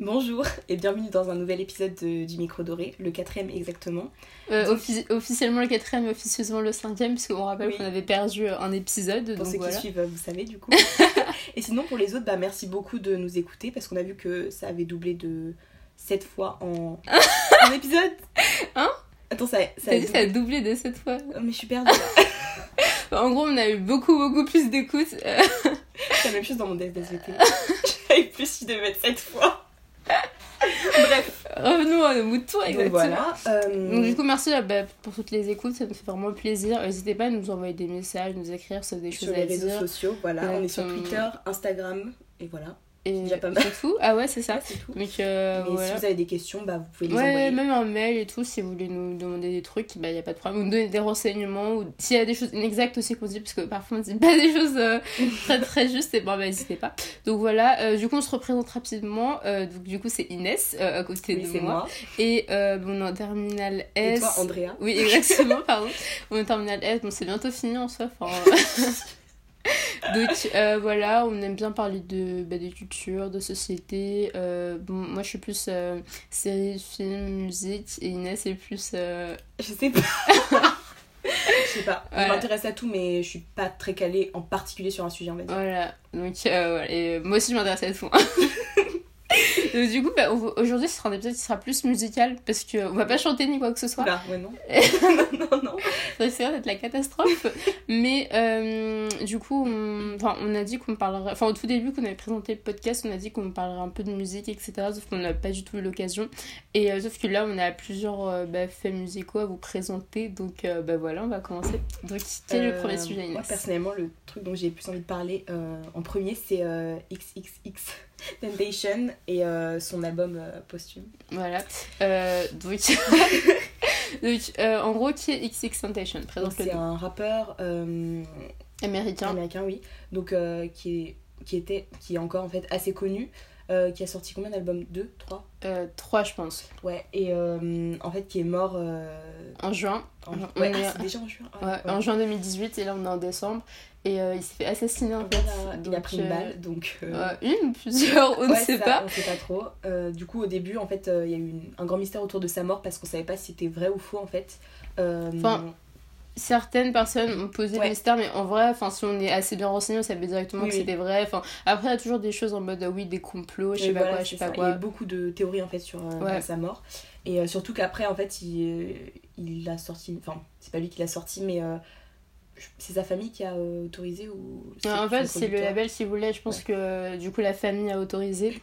Bonjour et bienvenue dans un nouvel épisode de- du Micro Doré, le quatrième exactement. Euh, offi- officiellement le quatrième, officieusement le cinquième, parce qu'on rappelle Oui. qu'on avait perdu un épisode. Pour donc ceux voilà. qui suivent, vous savez du coup. et sinon pour les autres, bah merci beaucoup de nous écouter parce qu'on a vu que ça avait doublé de 7 fois en, en épisode. Hein? Attends, ça, ça a dit ça a doublé. doublé de cette fois. Oh, mais je suis perdue. là. En gros, on a eu beaucoup, beaucoup plus d'écoutes. Euh, C'est la même chose dans mon DSVT. J'avais plus, devais mettre 7 fois. Revenons à nos moutons, exactement. voilà. euh, Donc du coup, merci euh, bah, pour toutes les écoutes, ça nous fait vraiment plaisir. N'hésitez pas à nous envoyer des messages, nous écrire, avez des sur choses les à réseaux dire. sociaux, voilà. On est sur. Twitter, Instagram et voilà. Et déjà pas mal. c'est tout. Ah ouais, c'est ça. C'est tout. Donc euh, Mais voilà. si vous avez des questions, bah, vous pouvez les Ouais, envoyer. même un mail et tout, si vous voulez nous demander des trucs, bah y a pas de problème. Ou nous donner des renseignements, ou s'il y a des choses inexactes aussi qu'on dit, parce que parfois on dit pas des choses euh, très très justes, et bon, bah n'hésitez pas. Donc voilà, euh, du coup on se représente rapidement. Donc du coup c'est Inès, à côté Oui, de moi. moi. Et bon, on est en terminale Et S. toi, Andrea Oui, exactement, pardon. On est en terminale S, bon, c'est bientôt fini en soi. enfin, Donc euh, voilà, on aime bien parler de, bah, de culture, de société. Euh, bon, moi je suis plus euh, série, film, musique et Inès est plus. Je sais pas. Je sais pas. Je m'intéresse à tout, mais je suis pas très calée, en particulier sur un sujet, on va dire. Voilà, donc voilà. Et moi aussi je m'intéresse à tout. Donc, du coup, bah, aujourd'hui ce sera un épisode qui sera plus musical parce qu'on va pas chanter ni quoi que ce soit. Oula, ouais, non. non, non, non. Ça risquerait d'être la catastrophe. Mais euh, du coup, on, enfin, on a dit qu'on parlerait. Enfin, au tout début, qu'on avait présenté le podcast, on a dit qu'on parlerait un peu de musique, etc. Sauf qu'on n'a pas du tout eu l'occasion. Et euh, sauf que là, on a plusieurs euh, bah, faits musicaux à vous présenter. Donc, bah voilà, on va commencer. Donc, quel est le premier sujet, Moi, Inès? personnellement, le truc dont j'ai plus envie de parler en premier, c'est XXX Temptation et euh, son album euh, posthume. Voilà. Euh, donc, donc en gros, qui est XX Temptation Donc, Présente-le C'est un rappeur américain. américain, oui. Donc, qui, est, qui, était, qui est encore en fait assez connu. Euh, qui a sorti combien d'albums? 2 3 Euh, 3, je pense. Ouais, et euh, en fait, qui est mort. euh, En juin. en... Ouais, est- ah, c'est déjà en juin. Ah, Ouais, ouais. en juin 2018 et là on est en décembre et il s'est fait assassiner en fait. Voilà, il a pris une balle, donc. une plusieurs, on ne sait ça, pas. On sait pas trop. Du coup, au début, en fait, il y a eu une- un grand mystère autour de sa mort parce qu'on savait pas si c'était vrai ou faux, en fait. Enfin, Certaines personnes ont posé Ouais. le mystère, mais en vrai, enfin, si on est assez bien renseigné, on savait directement Oui, que oui. c'était vrai. Enfin, après, il y a toujours des choses en mode euh, oui, des complots, je sais et pas voilà, quoi, je sais pas ça. Il y a beaucoup de théories, en fait, sur euh, Ouais. sa mort. Et euh, surtout qu'après, en fait, il, euh, il a sorti. Enfin, c'est pas lui qui l'a sorti, mais euh, c'est sa famille qui a autorisé ou. En fait, c'est le label qui voulait. Je pense Ouais. que du coup, la famille a autorisé.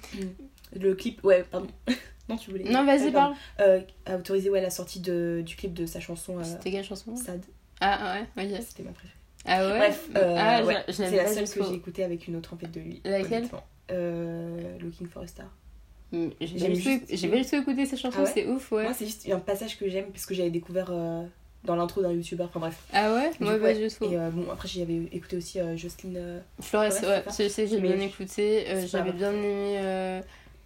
Le clip, ouais, pardon. non, tu voulais. Non, vas-y, parle. Euh, a autorisé, ouais, la sortie de, du clip de sa chanson euh, C'était quelle chanson? Sad. Ah, ouais, ok. C'était ma préférée. Ah ouais? Bref, euh, Ah, ouais, je c'est la seule que j'ai écoutée avec une autre en fait de lui. Laquelle? euh, Looking for a Star. Mm, J'ai pas juste- j'ai pas du tout écouté ces chansons, Ah ouais? c'est ouf, ouais. Moi, c'est juste un passage que j'aime parce que j'avais découvert euh, dans l'intro d'un youtubeur. Enfin bref. Ah ouais? Moi, pas ouais. du tout. Et euh, bon, après, j'avais écouté aussi euh, Jocelyne. euh, Flores, Ouais, je sais, j'ai bien écouté. euh, J'avais bien aimé.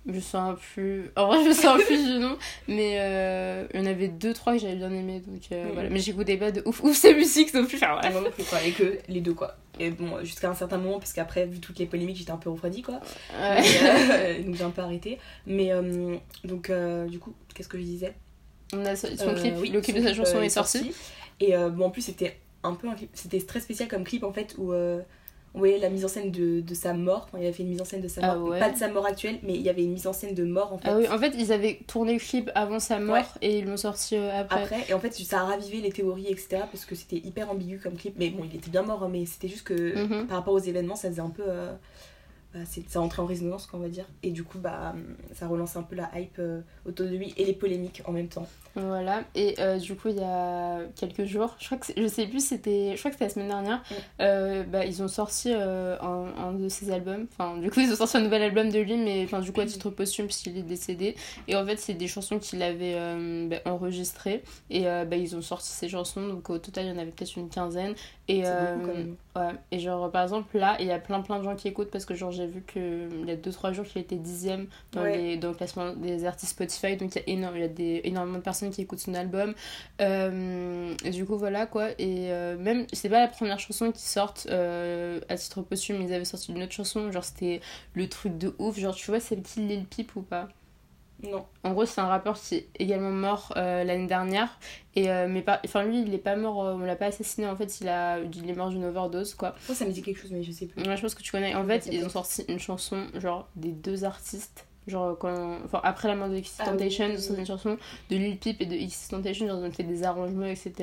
Je me souviens plus. En vrai, je me souviens plus du nom. Mais euh, il y en avait deux, trois que j'avais bien aimé. Donc euh, Mhm. voilà. Mais j'écoutais pas de ouf, ouf ces musiques non plus. Enfin, voilà. Et que les deux, quoi. Et bon, jusqu'à un certain moment, parce qu'après, vu toutes les polémiques, j'étais un peu refroidie, quoi. Ouais. Mais, euh, donc j'ai un peu arrêté. Mais euh, donc, euh, du coup, qu'est-ce que je disais? On a son clip, oui, le clip de sa chanson est sorti. Et euh, bon, en plus, c'était un peu un clip. C'était très spécial comme clip, en fait, où on voyait la mise en scène de, de sa mort. Enfin, il avait fait une mise en scène de sa Ah mort. ouais. Pas de sa mort actuelle, mais il y avait une mise en scène de mort, en fait. Ah oui, en fait, ils avaient tourné le clip avant sa mort Ouais. et ils l'ont sorti euh, après. Après, et en fait, ça a ravivé les théories, etc. Parce que c'était hyper ambigu comme clip. Mais bon, il était bien mort, hein, mais c'était juste que Mhm. par rapport aux événements, ça faisait un peu. euh, bah, ça rentrait en résonance, qu'on va dire. Et du coup, bah, ça relançait un peu la hype euh, autour de lui et les polémiques en même temps. Voilà, et euh, du coup, il y a quelques jours, je crois que je sais plus, c'était, je crois que c'était la semaine dernière, euh, bah, ils ont sorti un, un de ses albums. Enfin, du coup, ils ont sorti un nouvel album de lui, mais enfin, du coup, à titre posthume, puisqu'il est décédé. Et en fait, c'est des chansons qu'il avait bah, enregistrées, et bah, ils ont sorti ces chansons, donc au total, il y en avait peut-être une quinzaine. Et, C'est beaucoup, quand même. ouais. et genre, par exemple, là, il y a plein plein de gens qui écoutent parce que genre, j'ai vu qu'il y a 2-3 jours qu'il était dixième dans, Ouais. les, dans le classement des artistes Spotify. Donc, il y a, énorme, il y a des, énormément de personnes qui écoutent son album. Euh, et du coup, voilà quoi. Et euh, même, c'est pas la première chanson qui sortent euh, à titre posthume. Ils avaient sorti une autre chanson. Genre, c'était le truc de ouf. Genre, tu vois, c'est le petit Lil Peep ou pas Non. en gros, c'est un rappeur qui est également mort euh, l'année dernière. Et, euh, mais pas, enfin, lui, il est pas mort, euh, on l'a pas assassiné. En fait, il, a, il est mort d'une overdose, quoi. Ça me dit quelque chose, mais je sais plus. Ouais, je pense que tu connais. En fait, ils ont sorti une chanson, genre, des deux artistes. Genre, quand, enfin, après la mort de X Ah Temptation, oui. ont sorti une chanson de Lil Peep et de X Temptation. Genre, ils ont fait des arrangements, etc.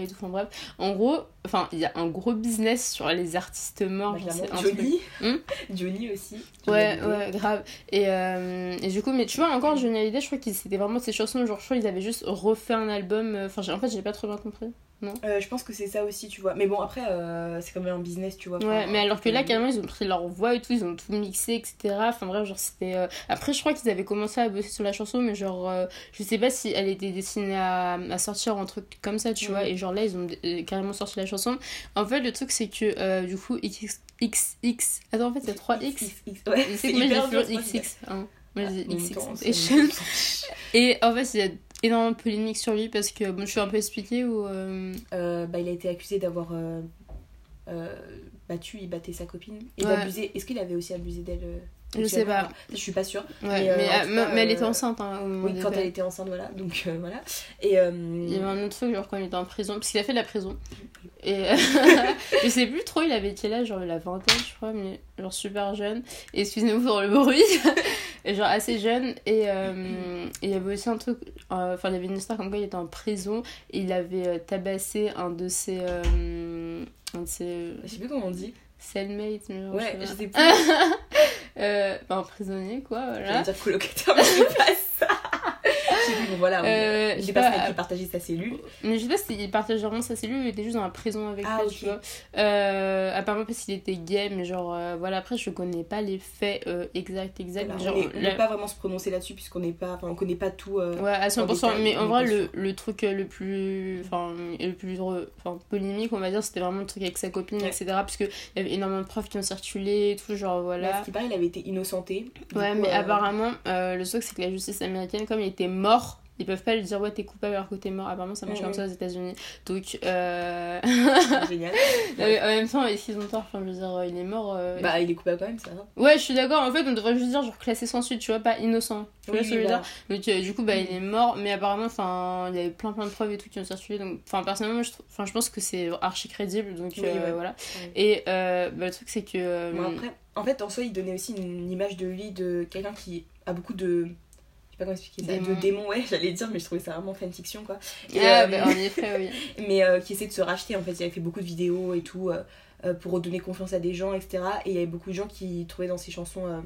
Et tout. Enfin, bref. En gros, enfin, il y a un gros business sur les artistes morts. Bah, genre, Johnny. Hmm Johnny aussi. Ouais, Johnny ouais, grave. Et, euh, et du coup, mais tu vois, encore Johnny Hallyday, je crois que c'était vraiment ces chansons, genre, je crois qu'ils avaient juste refait un album. euh, Enfin, en fait, j'ai pas trop bien compris. Euh, je pense que c'est ça aussi, tu vois. Mais bon, après, euh, c'est quand même un business, tu vois. Ouais, mais alors que là, euh, carrément, ils ont pris leur voix et tout, ils ont tout mixé, etc. Enfin, bref, genre, c'était. euh, Après, je crois qu'ils avaient commencé à bosser sur la chanson, mais genre, je sais pas si elle était destinée à, à sortir un truc comme ça, tu Mhm. vois. Et genre, là, ils ont carrément sorti la chanson. En fait, le truc, c'est que, du coup, XX. XX. Attends, en fait, il y a 3 X. XX. Ouais, Je sais c'est que moi, j'ai toujours XX. Hein. Moi, j'ai En même XX. c'est- Et en fait, il y a énormément de polémiques sur lui parce que, bon, je suis un peu expliquée ou. euh, Euh, bah, il a été accusé d'avoir euh, euh, battu, il battait sa copine et Ouais. d'abuser. Est-ce qu'il avait aussi abusé d'elle euh, Je sais pas. Je suis pas sûre. Ouais, Mais, cas, elle était enceinte hein, Oui, quand elle était enceinte, voilà. Donc voilà. Et Il y avait un autre truc, genre quand il était en prison, parce qu'il a fait de la prison. Et je sais plus trop, il avait quel âge, genre il a 20 ans, je crois, mais genre super jeune. Et excusez-moi pour le bruit, genre assez jeune. Et euh, il y avait aussi un truc, euh, enfin il y avait une histoire comme quoi il était en prison et il avait euh, tabassé un de ses. un de ses. je sais plus comment on dit. cellmates, mais genre, Ouais, je je sais plus. Euh, enfin, prisonnier quoi, voilà. dire colocataire, mais. Je plus, bon voilà. Euh, je sais pas, euh, qui partageaient sa cellule. Mais je sais pas s'il partageait vraiment sa cellule, il était juste dans la prison avec Ah, tu vois. Euh, apparemment parce qu'il était gay, mais genre, euh, voilà, après je connais pas les faits exacts, exacts. Voilà, genre, on ne la- peut pas vraiment se prononcer là-dessus puisqu'on n'est pas, enfin, on connaît pas tout. Ouais, à 100%, détail, mais en vrai, pas le, le truc le plus. Enfin, le plus polémique, on va dire, c'était vraiment le truc avec sa copine, Ouais. etc. Parce qu'il y avait énormément de preuves qui ont circulé et tout, genre Là, voilà. ce qui paraît, il avait été innocenté. Ouais, coup, mais apparemment, le truc, c'est que la justice américaine, comme il était mort, ils peuvent pas lui dire ouais, t'es coupable alors que t'es mort. Apparemment, ça marche comme ça aux États-Unis. Donc, euh. Génial. Non, mais en même temps, qu'ils ont tort Enfin, je veux dire, euh, il est mort. euh, Bah, il est coupable quand même, ça. Ouais, je suis d'accord. En fait, on devrait juste dire genre classé sans suite, tu vois, pas innocent. Tu vois ce que je veux voilà. dire? Donc, euh, du coup, bah, il est mort, mais apparemment, enfin, il y avait plein plein de preuves et tout qui ont circulé. Donc, enfin, personnellement, je, enfin, je pense que c'est archi crédible. Donc, Oui, euh, ouais. voilà. Ouais. Et euh, bah, le truc, c'est que. Bon, après, en fait, en soi, il donnait aussi une image de lui, de quelqu'un qui a beaucoup de. Sais pas comment expliquer ça. Démons. De démons, ouais, j'allais dire, mais je trouvais ça vraiment fanfiction, quoi. Et, ah, euh, bah, en effet, oui. mais euh, qui essaie de se racheter, en fait. Il avait fait beaucoup de vidéos et tout, euh, pour redonner confiance à des gens, etc. Et il y avait beaucoup de gens qui trouvaient dans ses chansons.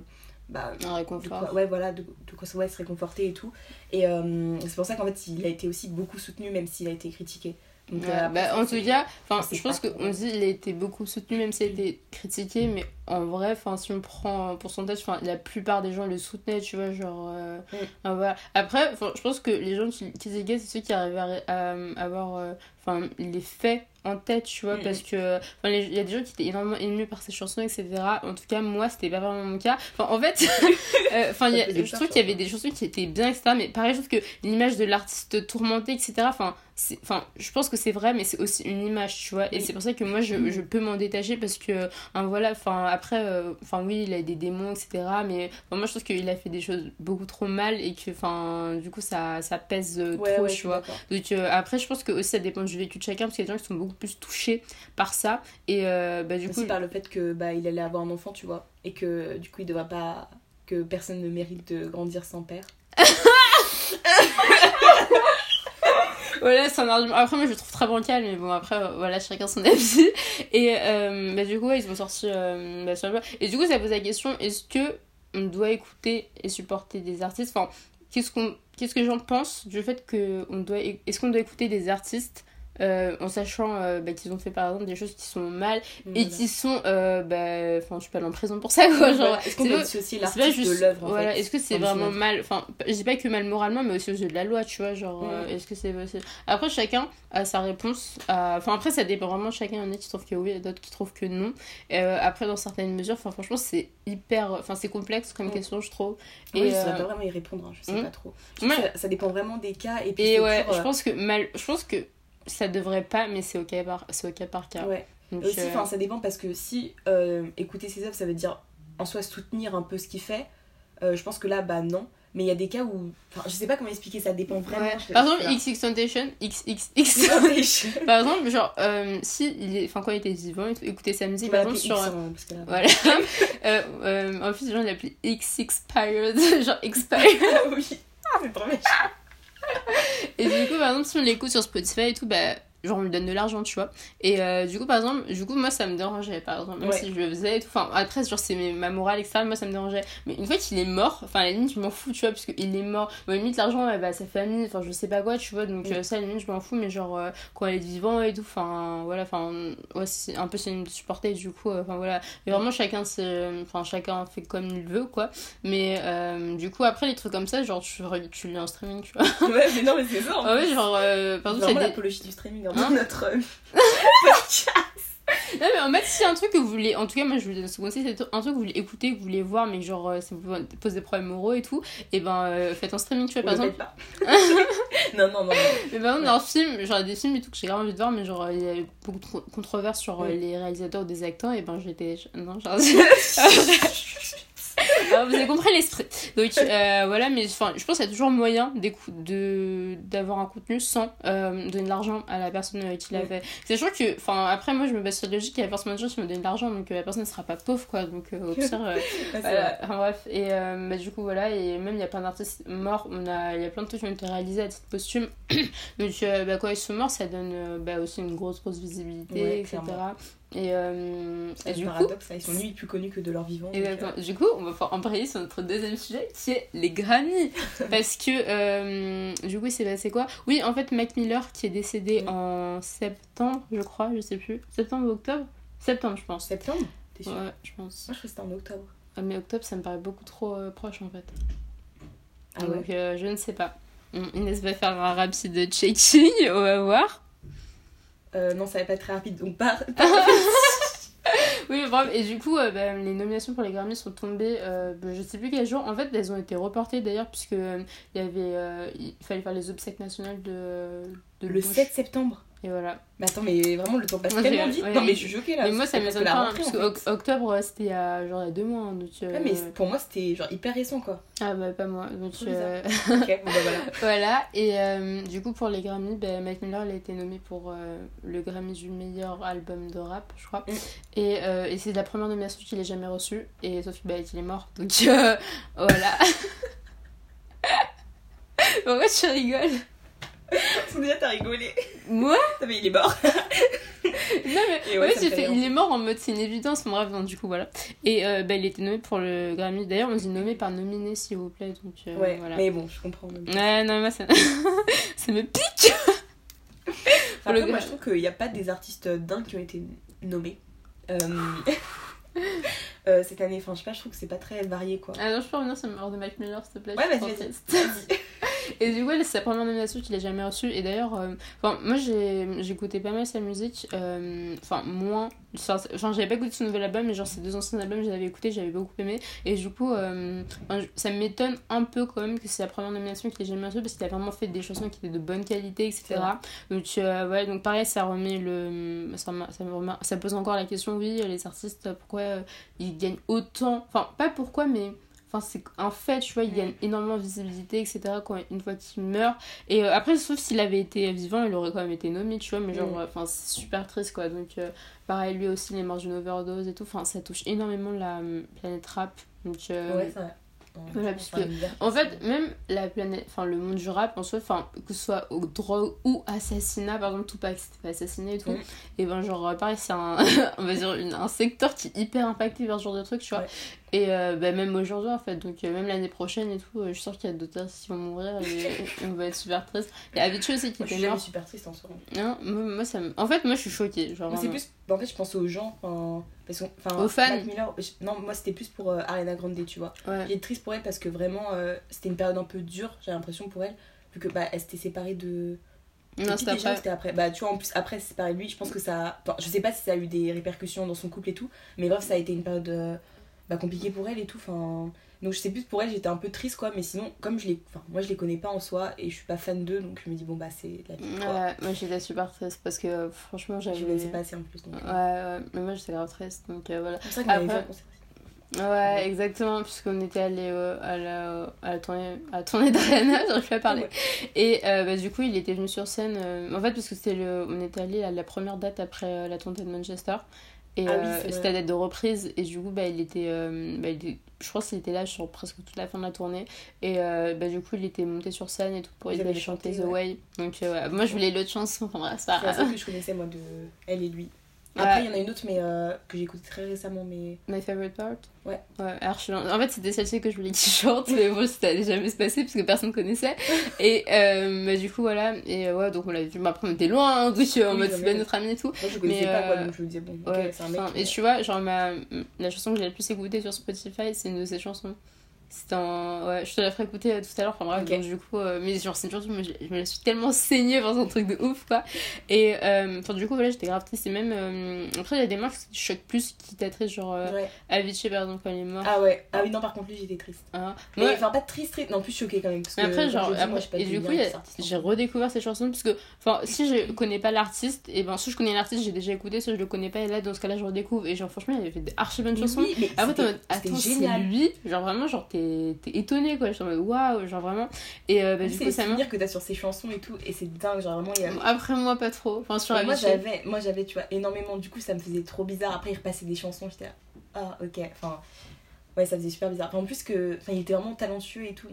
bah, Un de réconfort. quoi, ouais, voilà, de, de quoi ouais, se réconforter et tout. Et euh, c'est pour ça qu'en fait, il a été aussi beaucoup soutenu, même s'il a été critiqué. Donc, Ouais, euh, bah, en tout cas, je pense qu'on dit il a été beaucoup soutenu, même s'il a été critiqué, mais en vrai, enfin, si on prend un pourcentage, enfin, la plupart des gens le soutenaient, tu vois, genre. euh, Mm. voilà. Après, je pense que les gens qui critiquaient, c'est ceux qui arrivaient à, avoir euh, enfin, les faits en tête, tu vois, Mm. parce que il y a des gens qui étaient énormément émus par ces chansons, etc. En tout cas, moi, c'était pas vraiment mon cas. Enfin, en fait, euh, enfin, je trouve qu'il y avait des chansons qui étaient bien, etc. Mais pareil, je trouve que l'image de l'artiste tourmenté, etc. Enfin, je pense que c'est vrai, mais c'est aussi une image, tu vois. Et Oui. c'est pour ça que moi, je, je peux m'en détacher parce que, hein, voilà, enfin, après, euh, enfin, oui, il a des démons, etc. Mais enfin, moi, je trouve qu'il a fait des choses beaucoup trop mal et que, enfin, du coup, ça, ça pèse euh, Ouais, trop, ouais, tu vois. Donc euh, après, je pense que aussi ça dépend du vécu de chacun parce qu'il y a des gens qui sont beaucoup plus touchés par ça. Et bah, du aussi coup, par le fait que bah il allait avoir un enfant tu vois et que du coup il devrait pas que personne ne mérite de grandir sans père voilà, c'est un argument. Après, moi je le trouve très bancal, mais bon, après, euh, voilà, chacun son avis. Et euh, bah, du coup, ils ont sorti euh, bah, sur. Et du coup, ça pose la question est-ce que on doit écouter et supporter des artistes? Enfin, qu'est-ce qu'on qu'est-ce que j'en pense du fait que on doit est-ce qu'on doit écouter des artistes euh, en sachant euh, bah, qu'ils ont fait par exemple des choses qui sont mal et Voilà. qui sont euh, bah enfin je peux aller en prison pour ça quoi genre. Est-ce qu'on peut pas- dissocier pas l'artiste juste de l'œuvre voilà est-ce que c'est vraiment mal enfin je dis pas que mal moralement mais aussi aux yeux de la loi tu vois genre Mm. est-ce que c'est après chacun a sa réponse à- enfin après ça dépend vraiment chacun il y en a qui trouvent que oui et d'autres qui trouvent que non après dans certaines mesures enfin franchement c'est hyper enfin c'est complexe comme Mm. question je trouve et je saurais pas vraiment y répondre, hein, je sais hmm. pas trop. Je Ouais. ça, ça dépend vraiment des cas et puis et ouais toujours, je pense que mal je pense que ça devrait pas mais c'est au cas par c'est cas par cas ouais. Donc, Aussi, euh, ça dépend parce que si euh, écouter ses œuvres, ça veut dire en soi soutenir un peu ce qu'il fait, euh, je pense que là, bah non. Mais il y a des cas où. Enfin, je sais pas comment expliquer, ça dépend vraiment. ouais. par exemple XX Temptation XXX par exemple genre euh, si il est enfin quand il était vivant tout, écouter sa musique par exemple X, sur hein, parce que là- Voilà. euh, euh, en plus, les gens l'appelaient X expired, genre expired. Oui, Ah, c'est trop méchant. Et du coup, par exemple, si on l'écoute sur Spotify et tout, bah, genre on lui donne de l'argent, tu vois. Et euh, du coup, par exemple, du coup, moi ça me dérangeait, par exemple, même Ouais. si je le faisais et tout. Enfin, après, genre c'est ma morale, etc. Moi ça me dérangeait. Mais une fois qu'il est mort, enfin, à la limite, je m'en fous, tu vois, parce qu'il est mort. Bon, limite, l'argent, ouais, bah, sa famille, enfin, je sais pas quoi, tu vois. Donc, Mm. euh, ça, à la limite, je m'en fous, mais genre, euh, quand elle est vivant et tout, enfin, voilà, enfin, ouais, c'est un peu c'est une supporter, du coup, euh, enfin, voilà. Mais vraiment, chacun, c'est. Enfin, chacun fait comme il veut, quoi. Mais euh, du coup, après, les trucs comme ça, genre, tu, tu lis en streaming, tu vois. Ouais, mais non, mais c'est ça. en Ah ouais, genre, par exemple, des- l'apologie du streaming dans notre euh, Non mais en fait si un truc que vous voulez, en tout cas moi je vous donne ce conseil, c'est un truc que vous voulez écouter, que vous voulez voir, mais genre euh, ça vous pose des problèmes moraux et tout, et ben euh, faites en streaming tu vois par exemple. pas. non, non, non. non. Mais par exemple dans film, genre des films et tout que j'ai grave envie de voir, mais genre il y a eu beaucoup de con- controverses sur euh, Mm. les réalisateurs ou des acteurs, et ben j'étais... Non genre... Alors, vous avez compris l'esprit. Donc euh, voilà, mais je pense qu'il y a toujours moyen d'avoir un contenu sans euh, donner de l'argent à la personne euh, qui l'a fait. C'est sûr que, enfin, après moi je me base sur la logique, il y a forcément des gens qui me donnent de l'argent, donc la personne ne sera pas pauvre quoi. Donc au pire, voilà. Enfin, bref, et bah, du coup voilà, et même il y a plein d'artistes morts, on a, il y a plein de trucs qui ont été réalisés à titre posthume. donc bah, quand ils sont morts, ça donne bah, aussi une grosse grosse visibilité, Ouais, etc. clairement. Et, euh, et C'est du coup. ils sont lui plus connus que de leur vivant. euh. Du coup, on va pouvoir embrayer sur notre deuxième sujet qui est les Grammy. Parce que, euh, du coup, il s'est passé quoi? Oui, en fait, Mac Miller qui est décédé en septembre, je crois, je sais plus. Septembre ou octobre? Septembre, je En pense. septembre? T'es sûr? Ouais, je pense. Moi, je crois que c'était en octobre. Ah, mais octobre, ça me paraît beaucoup trop proche en fait. Ah Donc, je ne sais pas. Inès va faire un rapide checking, on va voir. Euh, non, ça va pas être très rapide, donc pas. Oui, bref, et du coup, euh, bah, les nominations pour les Grammys sont tombées, euh, bah, je sais plus quel jour. En fait, elles ont été reportées d'ailleurs, puisque il y avait, euh, il fallait faire les obsèques nationales de, de Le Bush. 7 septembre. Et voilà. Mais attends, mais vraiment, le temps passe tellement vite. ouais. Non, mais je suis choquée là. mais moi, ça m'étonne pas, hein, rentrée, parce en fait. octobre, euh, c'était il y a genre il y a deux mois. hein, donc, euh, Ouais, mais pour moi, c'était genre hyper récent quoi. Ah bah pas moi. Donc, euh, ok, bon bah voilà. Voilà, et euh, du coup pour les Grammy, ben, Mac Miller il a été nommé pour euh, le Grammy du meilleur album de rap, je crois. Mm. Et, euh, et c'est la première nomination qu'il ait jamais reçue, et sauf bah, il est mort, donc euh, voilà. Pourquoi tu rigoles? Déjà, t'as rigolé. Moi Non, mais il est mort. Non mais ouais, ouais, fait fait, il est mort en mode c'est une évidence, bon, bref, donc du coup voilà. Et euh, bah, il était nommé pour le Grammy, d'ailleurs on dit nommé par nominé s'il vous plaît, donc euh, Ouais, voilà. mais bon, je comprends. même. Ouais, non, moi ça, ça me pique Après, le moi, je trouve qu'il n'y a pas des artistes dingues qui ont été nommés. Euh, euh, cette année, enfin, je sais pas, je trouve que c'est pas très varié quoi. Ah non, je peux revenir sur le mort de Mac Miller, s'il te plaît. Ouais, je vas-y, vas-y. Et du coup, c'est sa première nomination qu'il a jamais reçue. Et d'ailleurs, euh, moi j'ai j'écoutais pas mal sa musique. euh, Enfin, moins. Enfin, genre, j'avais pas écouté son nouvel album, mais genre ses deux anciens albums, j'avais écouté, j'avais beaucoup aimé. Et du coup, euh, je- ça m'étonne un peu quand même que c'est la première nomination qu'il ait jamais reçue parce qu'il a vraiment fait des chansons qui étaient de bonne qualité, etc. Donc, euh, ouais, donc pareil, ça remet le. Ça, ça, ça pose encore la question, oui, les artistes, pourquoi euh, ils gagnent autant. Enfin, pas pourquoi, mais. Enfin, c'est un fait, tu vois, il Mm. gagne énormément de visibilité, etc. Quand, une fois qu'il meurt. Et euh, après, sauf s'il avait été vivant, il aurait quand même été nommé, tu vois. Mais genre, Mm. euh, enfin, c'est super triste, quoi. Donc, euh, pareil, lui aussi, il est mort d'une overdose et tout. Enfin, ça touche énormément la euh, planète rap. Donc, euh, Ouais, c'est vrai. Voilà, parce que, en fait, même la planète, enfin le monde du rap en soi, enfin que ce soit au drogue ou assassinat, par exemple Tupac s'était fait assassiner et tout, Mm. et ben genre euh, pareil c'est un, on va dire une- un secteur qui est hyper impacté par ce genre de trucs, tu vois. Ouais. Et euh, bah, même aujourd'hui, en fait. Donc, euh, même l'année prochaine et tout, euh, je suis sûre qu'il y a d'autres artistes qui vont mourir et on va être super triste. Il y a Avicii aussi qui je était suis jamais mort. super triste en soi. Non, moi, moi, ça me- En fait, moi, je suis choquée. Genre, c'est plus. En fait, je pense aux gens. Parce que, Aux fans. Miller, je- non, moi, c'était plus pour Ariana Grande, tu vois. Ouais. J'étais triste pour elle parce que vraiment, c'était une période un peu dure, j'ai l'impression pour elle. Vu que bah, elle s'était séparée de. Non, c'était après. après. Bah, tu vois, en plus, après, c'est séparée de lui. Je pense que ça. Enfin, je sais pas si ça a eu des répercussions dans son couple et tout. Mais bref, ça a été une période bah, compliquée pour elle et tout. Enfin. Donc, je sais plus pour elle, j'étais un peu triste, quoi. Mais sinon, comme je les. Enfin, moi, je les connais pas en soi et je suis pas fan d'eux. Donc, je me dis, bon, bah, c'est la vie, quoi. Ouais, moi, j'étais super triste parce que euh, franchement, j'avais. Je ne sais pas assez en plus. Donc, Ouais, ouais, mais moi, j'étais grave triste. Donc, euh, voilà. C'est pour ça qu'on avait fait un concert. Ouais, exactement, puisqu'on était allé euh, à, la, à la tournée, à la tournée d'Ariana, j'arrive à parler. Ouais. Et euh, bah, du coup, il était venu sur scène. euh, en fait, parce que c'était le, on était allé à la première date après euh, la tournée de Manchester. Et Ah oui, euh, c'était la date de reprise. Et du coup, bah, il était. euh, bah, il était- je pense qu'il était là sur presque toute la fin de la tournée. Et euh, bah, du coup, il était monté sur scène et tout pour aider à chanter The ouais. Way. Donc, ouais. moi, je voulais l'autre chanson. Enfin, bref, c'est pas C'est la grave. seule que je connaissais, moi, de elle et lui. Après, il y en a une autre, mais euh, que j'ai écoutée très récemment, mais. My favorite part Ouais. Ouais, archi lent. En fait, c'était celle-ci que je voulais qu'il chante, mais bon, ça allait jamais se passer parce que personne connaissait. Et euh, bah, du coup, voilà. Et euh, ouais, donc on l'a vu. Après, on était loin, hein, donc euh, en Oui, mode c'est pas même. notre ami et tout. Moi, je connaissais Mais, pas, quoi, euh, donc je me disais, bon, ok, c'est un mec. enfin, mais- et tu vois, genre, ma... la chanson que j'ai le plus écoutée sur Spotify, c'est une de ses chansons. C'était en. Ouais, je te la ferai écouter euh, tout à l'heure. Enfin bref, donc du coup, euh, mais genre, c'est une chanson, mais je, me la suis tellement saignée par un truc de ouf, quoi. Et euh, enfin, du coup, voilà, j'étais grave triste. Et même. euh, Après, il y a des marques qui choquent plus qui t'attrissent, genre. euh, Ouais. Avicii, par exemple, quand il est mort. Ah ouais, ah oui, non, par contre, lui, j'étais triste. hein. Mais Ouais. enfin, pas triste, triste, non, plus choquée quand même. Parce Mais que, après, comme genre, après- moi, pas et du coup, j'ai redécouvert ces chansons parce que, enfin, si je connais pas l'artiste, et ben, soit je connais l'artiste, j'ai déjà écouté, soit je le connais pas, et là, dans ce cas-là, je redécouvre. Et genre, franchement, il avait fait des archi bonnes chansons. oui, mais Après, attends, c'est lui Genre, vraiment, genre, t'es t'es étonné, quoi. Je suis en mode, waouh, genre, vraiment. Et euh, bah, du c'est coup, ça m'a. souvenirs que t'as sur ses chansons et tout, et c'est dingue, genre vraiment, il y a. Après, moi, pas trop. Enfin, sur moi j'avais, moi j'avais, tu vois, énormément. Du coup, ça me faisait trop bizarre. Après, il repassait des chansons, j'étais ah ok. Enfin, ouais, ça faisait super bizarre. Enfin, en plus que, enfin, il était vraiment talentueux et tout.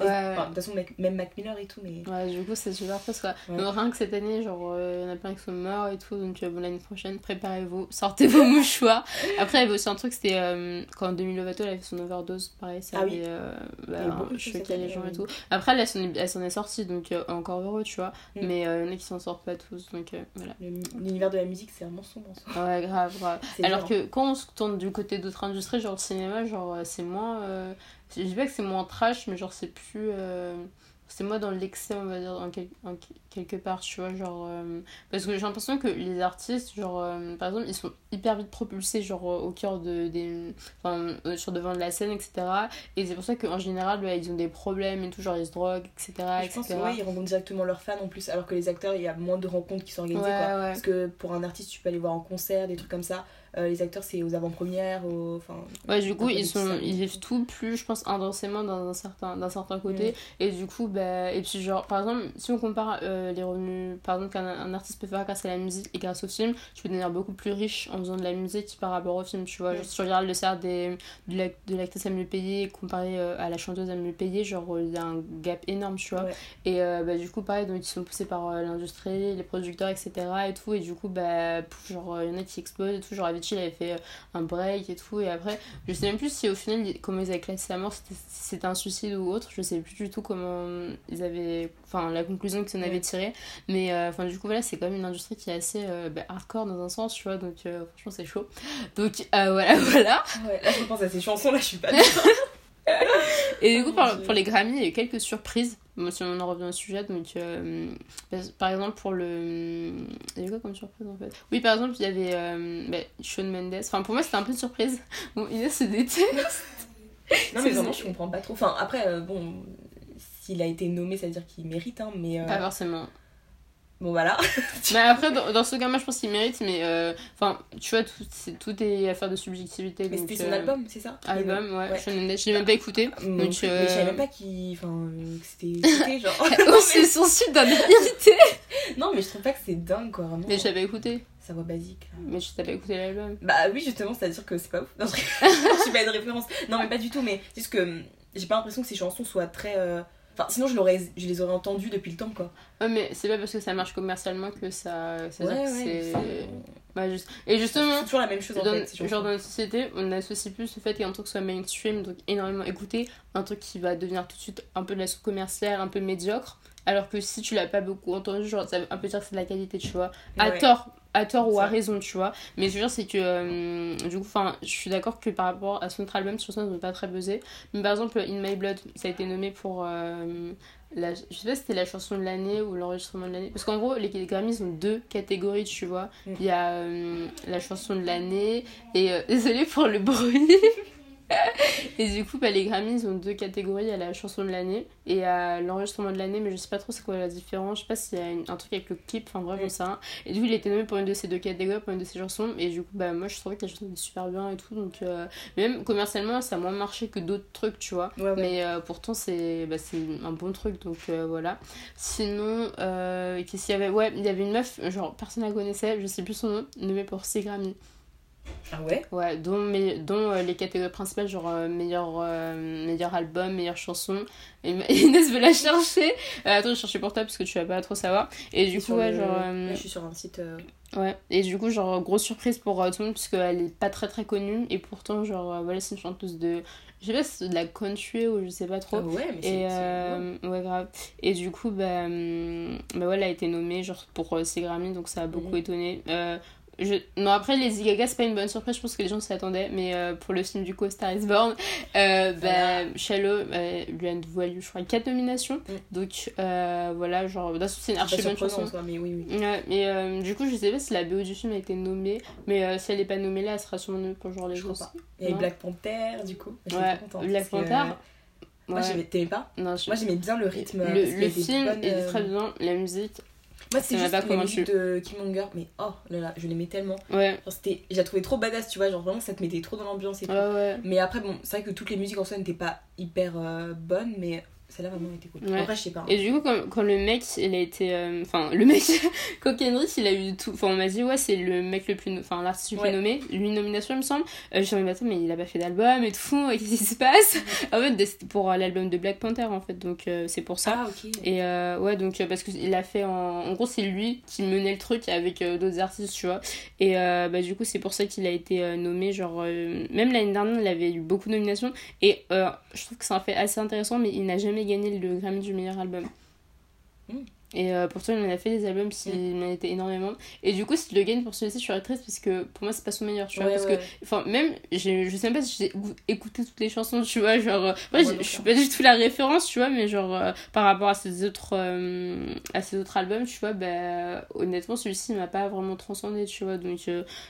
Ouais, enfin. De toute façon, même Mac Miller et tout, mais. Ouais, du coup, c'est super triste, quoi. Ouais. Mais rien que cette année, genre, euh, il y en a plein qui sont morts et tout. Donc, euh, bon, l'année prochaine, préparez-vous, sortez vos mouchoirs. Après, il y avait aussi un truc, c'était euh, quand Demi Lovato elle avait fait son overdose, pareil, ça Ah avait oui. euh, a bah, choqué les gens et tout. Après, elle, elle s'en est, sortie, donc euh, encore heureux, tu vois. Mm. Mais euh, il y en a qui s'en sortent pas tous, donc voilà. L'univers de la musique, c'est vraiment sombre en soi. Ouais, grave, grave. Alors dur. que quand on se tourne du côté d'autres industries, genre le cinéma, genre c'est moins. Je dis pas que c'est moins trash, mais genre c'est plus. euh, C'est moins dans l'excès, on va dire, en, quel- en que- quelque part, tu vois. Genre. euh, Parce que j'ai l'impression que les artistes, genre, euh, par exemple, ils sont hyper vite propulsés, genre, au cœur de, des. Enfin, sur devant de la scène, etc. Et c'est pour ça qu'en général, ouais, ils ont des problèmes et tout, genre ils se droguent, etc. je etc. pense que ouais, ils rencontrent directement leurs fans en plus, alors que les acteurs, il y a moins de rencontres qui sont organisées. Ouais, quoi. Parce que pour un artiste, tu peux aller voir en concert, des trucs comme ça. Euh, les acteurs, c'est aux avant-premières, aux... enfin. Ouais, du coup, ils, sont, ils vivent tout plus, je pense, intensément d'un certain, d'un certain côté. Et du coup, bah, et puis genre, par exemple, si on compare euh, les revenus, par exemple, qu'un un artiste peut faire grâce à la musique et grâce au film, tu peux devenir beaucoup plus riche en faisant de la musique par rapport au film, tu vois. Si tu regardes le salaire des, de l'ac- de l'actrice la mieux payée comparé euh, à la chanteuse la mieux payée, genre, il y a un gap énorme, tu vois. Ouais. Et euh, bah, du coup, pareil, donc ils sont poussés par l'industrie, les producteurs, etc. et tout. Et du coup, bah, genre, il y en a qui explosent et tout. Genre, il avait fait euh, un break et tout. Et après, je sais même plus si au final, comment ils avaient classé sa mort, c'était- un suicide ou autre. Je sais plus du tout comment ils avaient. Enfin, la conclusion qu'ils en avaient tirée. Mais euh, enfin, du coup, voilà, c'est quand même une industrie qui est assez euh, bah, hardcore dans un sens, tu vois. Donc, euh, franchement, c'est chaud. Donc, voilà, voilà. Ouais, là, je pense à ces chansons, là, je suis pas Et du coup, pour les Grammy, il y a eu quelques surprises. Bon, si on en revient au sujet, donc euh, par- par exemple pour le. Il y a eu quoi comme surprise en fait? Oui, par exemple, il y avait euh, bah, Shawn Mendes. Enfin, pour moi, c'était un peu une surprise. Bon, Inès se déteste. Non, mais vraiment, je comprends pas trop. Enfin, après, euh, bon, s'il a été nommé, ça veut dire qu'il mérite, hein, mais. euh, Pas forcément. Bon, voilà. Mais après, dans, dans ce cas-là, je pense qu'il mérite, mais euh, enfin, tu vois, tout, c'est- tout est affaire de subjectivité. Mais c'était son euh, album, c'est ça? Album, ouais. Je l'ai même pas écouté. Non Donc, euh, Mais je savais même pas qu'il. Enfin, euh, que c'était. genre. oh, c'est son site d'un non, mais je trouve pas que c'est dingue, quoi, vraiment. Mais je l'avais écouté. Sa voix basique. là. Mais je t'avais écouté l'album. Bah oui, justement, c'est-à-dire que c'est pas ouf. Non, je pas une référence. Non, mais pas du tout, mais c'est juste que hum, j'ai pas l'impression que ces chansons soient très. euh, Enfin, sinon, je, l'aurais- je les aurais entendues depuis le temps, quoi. Ouais, mais c'est pas parce que ça marche commercialement que ça. Que c'est. Bah, juste... Et justement, C'est toujours la même chose en dans, fait. genre dans notre société, on associe plus le fait qu'un truc soit mainstream, donc énormément écouté, un truc qui va devenir tout de suite un peu de la soupe commerciale, un peu médiocre. Alors que si tu l'as pas beaucoup entendu, genre, ça veut un peu dire que c'est de la qualité, tu vois. À tort, à tort ou à raison, tu vois. Mais ce que je veux dire, c'est que euh, du coup, enfin, je suis d'accord que par rapport à son autre album, sur ça, ne pas très buzzé. Mais par exemple, In My Blood, ça a été nommé pour. euh, la, je sais pas si c'était la chanson de l'année ou l'enregistrement de l'année. Parce qu'en gros, les Grammys ont deux catégories, tu vois. Mm. Il y a euh, la chanson de l'année et. désolée pour le bruit. et du coup, bah, les Grammys ont deux catégories. Il y a la chanson de l'année et a l'enregistrement de l'année. Mais je sais pas trop c'est quoi la différence. Je sais pas s'il y a une- un truc avec le clip. Enfin bref, j'en sais rien. Et du coup, il a été nommé pour une de ces deux catégories, pour une de ces chansons. Et du coup, bah, moi, je trouvais que la chanson était super bien et tout. Donc, euh, même commercialement, ça a moins marché que d'autres trucs, tu vois. Ouais, ouais. Mais euh, pourtant, c'est bah, un bon truc, donc euh, voilà. Sinon, qu'est-ce qu'il y avait? Ouais, il y avait une meuf, genre personne la connaissait, je sais plus son nom, nommée pour 6 Grammy. Ah ouais Ouais, dont, mais, dont euh, les catégories principales, genre euh, meilleur, euh, meilleur album, meilleure chanson. Et Inès veut la chercher. Attends, je cherchais pour toi parce que tu vas pas trop savoir. Et du coup, ouais, le- genre. Là, je suis sur un site. Ouais, et du coup, genre, grosse surprise pour tout le monde, puisqu'elle est pas très très connue, et pourtant, genre, voilà, c'est une chanteuse de. Je sais pas si c'est de la country ou je sais pas trop. Ah ouais, mais c'est. Euh, ouais, grave. Et du coup, bah, hum, bah ouais, elle a été nommée genre pour ses Grammy, donc ça a beaucoup Mhm. étonné. Je... Non, après, les Gaga, c'est pas une bonne surprise, je pense que les gens s'y attendaient, mais euh, pour le film du coup, Star is Born, euh, bah. Shallow euh, lui a dévoilé, je crois, 4 nominations. Mhm. Donc euh, voilà, genre, d'un c'est une archi bonne chanson. mais oui, oui. Ouais, mais du coup, je sais pas si la BO du film a été nommée, mais si elle est pas nommée là, elle sera sûrement nommée pour genre les Je avait Non. Black Panther, du coup. J'étais Ouais, contente, Black Panther. Moi, Ouais. j'aimais- t'aimais pas Non, je- Moi, j'aimais bien le rythme. le, film est très bien, la musique, Moi, c'est juste pas la convaincu. musique de Killmonger, mais oh là là, je l'aimais tellement. ouais, c'était... Je la trouvais trop badass, tu vois, genre vraiment, ça te mettait trop dans l'ambiance et tout. ouais. Mais après, bon, c'est vrai que toutes les musiques en soi n'étaient pas hyper euh, bonnes, mais celle-là vraiment était cool. Ouais. Après, je sais pas. hein. Et du coup, quand, quand le mec, il a été. euh, Enfin, le mec, Coq Henry, il a eu tout. Enfin, on m'a dit, ouais, c'est le mec le plus. Enfin, l'artiste le plus Ouais. nommé. Lui, une nomination, il me semble. Euh, je me suis dit, mais attends, mais il a pas fait d'album et tout. et Qu'est-ce qui se passe? En fait, c'était pour euh, l'album de Black Panther, en fait. Donc, euh, c'est pour ça. Ah, ok. Et ouais, donc parce qu'il a fait en. En gros, c'est lui qui menait le truc avec d'autres artistes, tu vois. Et bah, du coup, c'est pour ça qu'il a été nommé. Genre, même l'année dernière, il avait eu beaucoup de nominations. Et je trouve que c'est un fait assez intéressant, mais il n'a jamais gagné le Grammy du meilleur album. Mm. Et euh, pourtant, il en a fait des albums qui méritaient énormément. Et du coup, s'il le gagne pour celui-ci, je serais triste parce que pour moi, c'est pas son meilleur, tu vois. Ouais, parce ouais. que, enfin, même, je, je sais même pas si j'ai écou- écouté toutes les chansons, tu vois. Genre, euh, Ouais, je- suis pas du tout la référence, tu vois, mais genre, euh, par rapport à ses autres, euh, à ses autres albums, tu vois, bah, honnêtement, celui-ci il m'a pas vraiment transcendé, tu vois. Donc,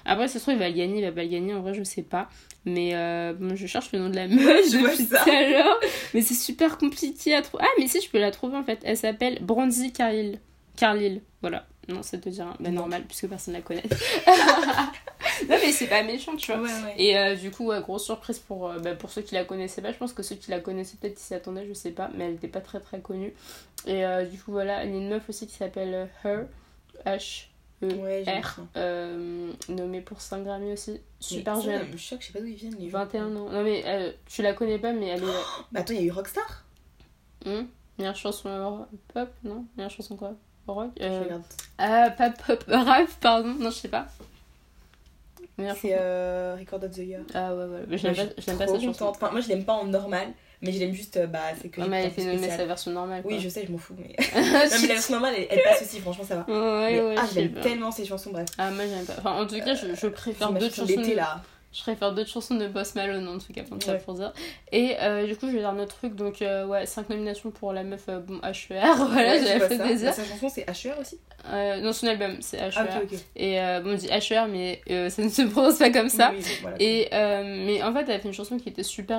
après, ça se trouve, il va le gagner, il va pas le gagner, en vrai, je sais pas. Mais euh, bon, je cherche le nom de la meuf Je depuis tout à l'heure. Mais c'est super compliqué à trouver. Ah, mais si, je peux la trouver en fait. Elle s'appelle Brandy Carlil. Carlil, voilà. Non, ça te. Ben Non. normal, puisque personne la connaît. non, mais c'est pas méchant, tu vois. Ouais, ouais. Et euh, du coup, grosse surprise pour, euh, bah, pour ceux qui la connaissaient pas. Je pense que ceux qui la connaissaient peut-être ils s'y attendaient, je sais pas. Mais elle était pas très très connue. Et du coup, voilà, il y a une meuf aussi qui s'appelle Her. H. Ouais, R. euh, nommée pour 5 Grammy aussi. Super jeune. Je suis je sais pas d'où ils viennent les gens. 21 ans. Non, mais euh, tu la connais pas, mais elle est. Mais attends, il y a eu Rockstar Hum Meilleure chanson euh, pop, non? Meilleure chanson quoi? Rock Je euh... regarde. Ah, pas pop, rap, pardon. Non, je sais pas. C'est euh, Record of the Year. Ah ouais, ouais. Je l'aime pas, je pas cette chanson. Enfin, moi, je l'aime pas en normal, mais je l'aime juste, euh, bah, c'est que. Non, mais elle était nommée sa version normale. Oui, quoi. je sais, je m'en fous, mais. non, mais la version normale, elle, elle passe aussi, franchement, ça va. Ouais, Mais, ouais, ah, pas. tellement ces chansons, bref. Ah, moi j'aime pas. Enfin, en tout cas, je, je préfère d'autres chanson chansons. d'été, de- là. Je préfère d'autres chansons de Boss Malone en tout cas, comme ça Ouais. pour dire. Et euh, du coup, je vais dire un autre truc. Donc, euh, ouais, 5 nominations pour la meuf, euh, bon, HER. Voilà, Ouais, j'avais fait ça. plaisir. Sa chanson, c'est HER aussi? Euh, non, son album, c'est HER. Ah, ok, ok. Et euh, bon, on dit HER, mais euh, ça ne se prononce pas comme ça. Oui, oui, voilà. Et mais en fait, elle a fait une chanson qui était super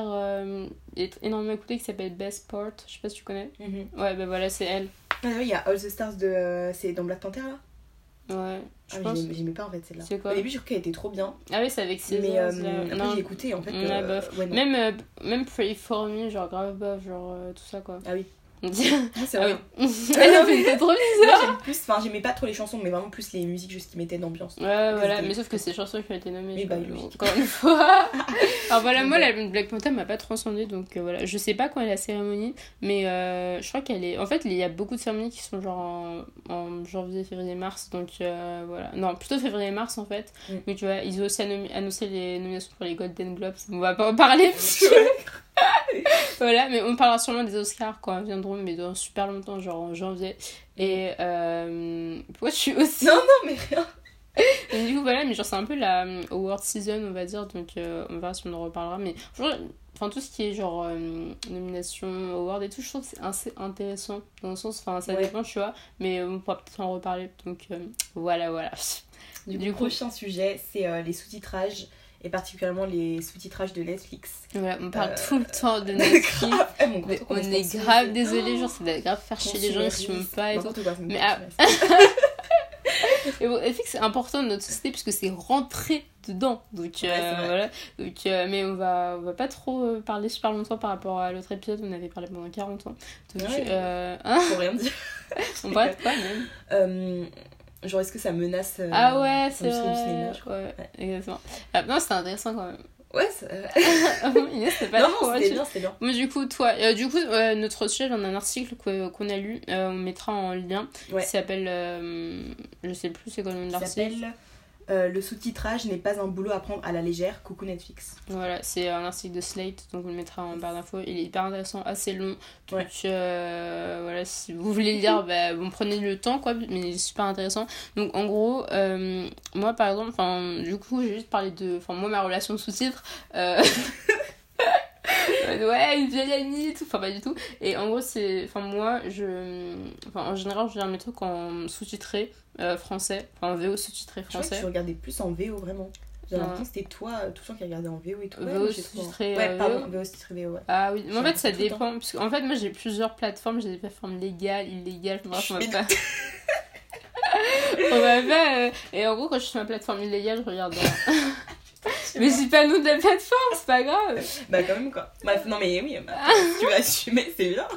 énormément écoutée qui s'appelle Best Part. Je sais pas si tu connais. Mhm. Ouais, bah voilà, c'est elle. Ah, oui, il y a All the Stars de. C'est dans Black Panther là? Ouais, je Ah, mais pense. j'aimais- pas en fait celle-là. C'est quoi Au début, je crois qu'elle était trop bien. Ah oui, c'est avec César. Mais euh, après, non. j'ai écouté en fait. Euh, ouais. Même, euh, même Pray For Me, genre grave bof, genre euh, tout ça quoi. Ah oui. Ah, c'est vrai. oui. Elle a fait trop bizarre. J'aime plus, enfin j'aimais pas trop les chansons, mais vraiment plus les musiques juste qui mettaient d'ambiance. Ouais, voilà, mais sauf que c'est chansons qui ont été nommées. Je bah, encore une fois. Alors voilà, moi, la Black Panther m'a pas transcendée, donc euh, voilà. Je sais pas quand est la cérémonie, mais euh, je crois qu'elle est. En fait, il y a beaucoup de cérémonies qui sont genre en, en janvier, février, mars, donc euh, voilà. Non, plutôt février-mars en fait. Mm. Mais tu vois, ils ont aussi annoncé- annoncé les nominations pour les Golden Globes, on va pas en parler. parce que- voilà, mais on parlera sûrement des Oscars quand ils viendront, mais dans super longtemps, genre en janvier. Et euh, pourquoi je suis aussi. Non, non, mais rien. Du coup, voilà, mais genre, c'est un peu la euh, award season, on va dire, donc euh, on verra si on en reparlera. Mais enfin, tout ce qui est genre euh, nomination, award et tout, je trouve que c'est assez intéressant. Dans le sens, enfin, ça Ouais. dépend, tu vois, mais on pourra peut-être en reparler. Donc voilà, voilà. Du, Du coup, prochain sujet, c'est les sous-titrages, et particulièrement les sous-titrages de Netflix. Voilà, on parle Euh, tout le temps de Netflix. Eh, mon on est grave désolé, genre, ça doit grave faire chier les gens, ils suivent pas et tout. Mais. Et bon, Netflix, c'est important dans notre société puisque c'est rentré dedans. Donc Ouais, euh, c'est voilà. Donc, euh, mais on va, on va pas trop parler super longtemps par rapport à l'autre épisode on avait parlé pendant 40 ans. Donc, Ouais. hein, rien dire. on parle de quoi même genre, est-ce que ça menace euh, Ah ouais, c'est du vrai. cinéma, je crois. Ouais, exactement. Ah, non, c'était intéressant quand même. Ouais, ça- Inès, c'était pas non, non, c'était bien, c'était bien. Mais du coup, toi, euh, du coup, euh, notre sujet, on a un article qu'on a lu, euh, on mettra en lien, Ouais. qui s'appelle, je sais plus c'est quoi le nom de l'article. Euh, Le sous-titrage n'est pas un boulot à prendre à la légère. Coucou Netflix. Voilà, c'est un article de Slate, donc on le mettra en barre d'infos. Il est hyper intéressant, assez long. Donc Ouais. euh, voilà, si vous voulez le lire, bah, bon, prenez le temps, quoi, mais il est super intéressant. Donc en gros, euh, moi par exemple, du coup, j'ai juste parlé de. Enfin, moi, ma relation euh, ouais, une vieille amie et tout, enfin pas du tout. Et en gros, c'est. Enfin, moi, je. Enfin, en général, je regarde mes trucs en sous-titré euh, français, enfin en VO sous-titré Je crois que français. tu regardais plus en VO, vraiment. J'ai l'impression que c'était toi, euh, tout le temps, qui regardait en VO et tout. VO sous-titré, Ouais, euh, pardon, VO. Sous-titré VO, ouais. Ah oui, mais en fait ça dépend. Parce qu'en fait, moi j'ai plusieurs plateformes, j'ai des plateformes légales, illégales, on va Mais- pas. on va pas. Et en gros, quand je suis sur ma plateforme illégale, je regarde. mais c'est pas nom de la plateforme, c'est pas grave. Bah, quand même, quoi. Bref, non, mais oui, bah, tu veux assumer, c'est bien.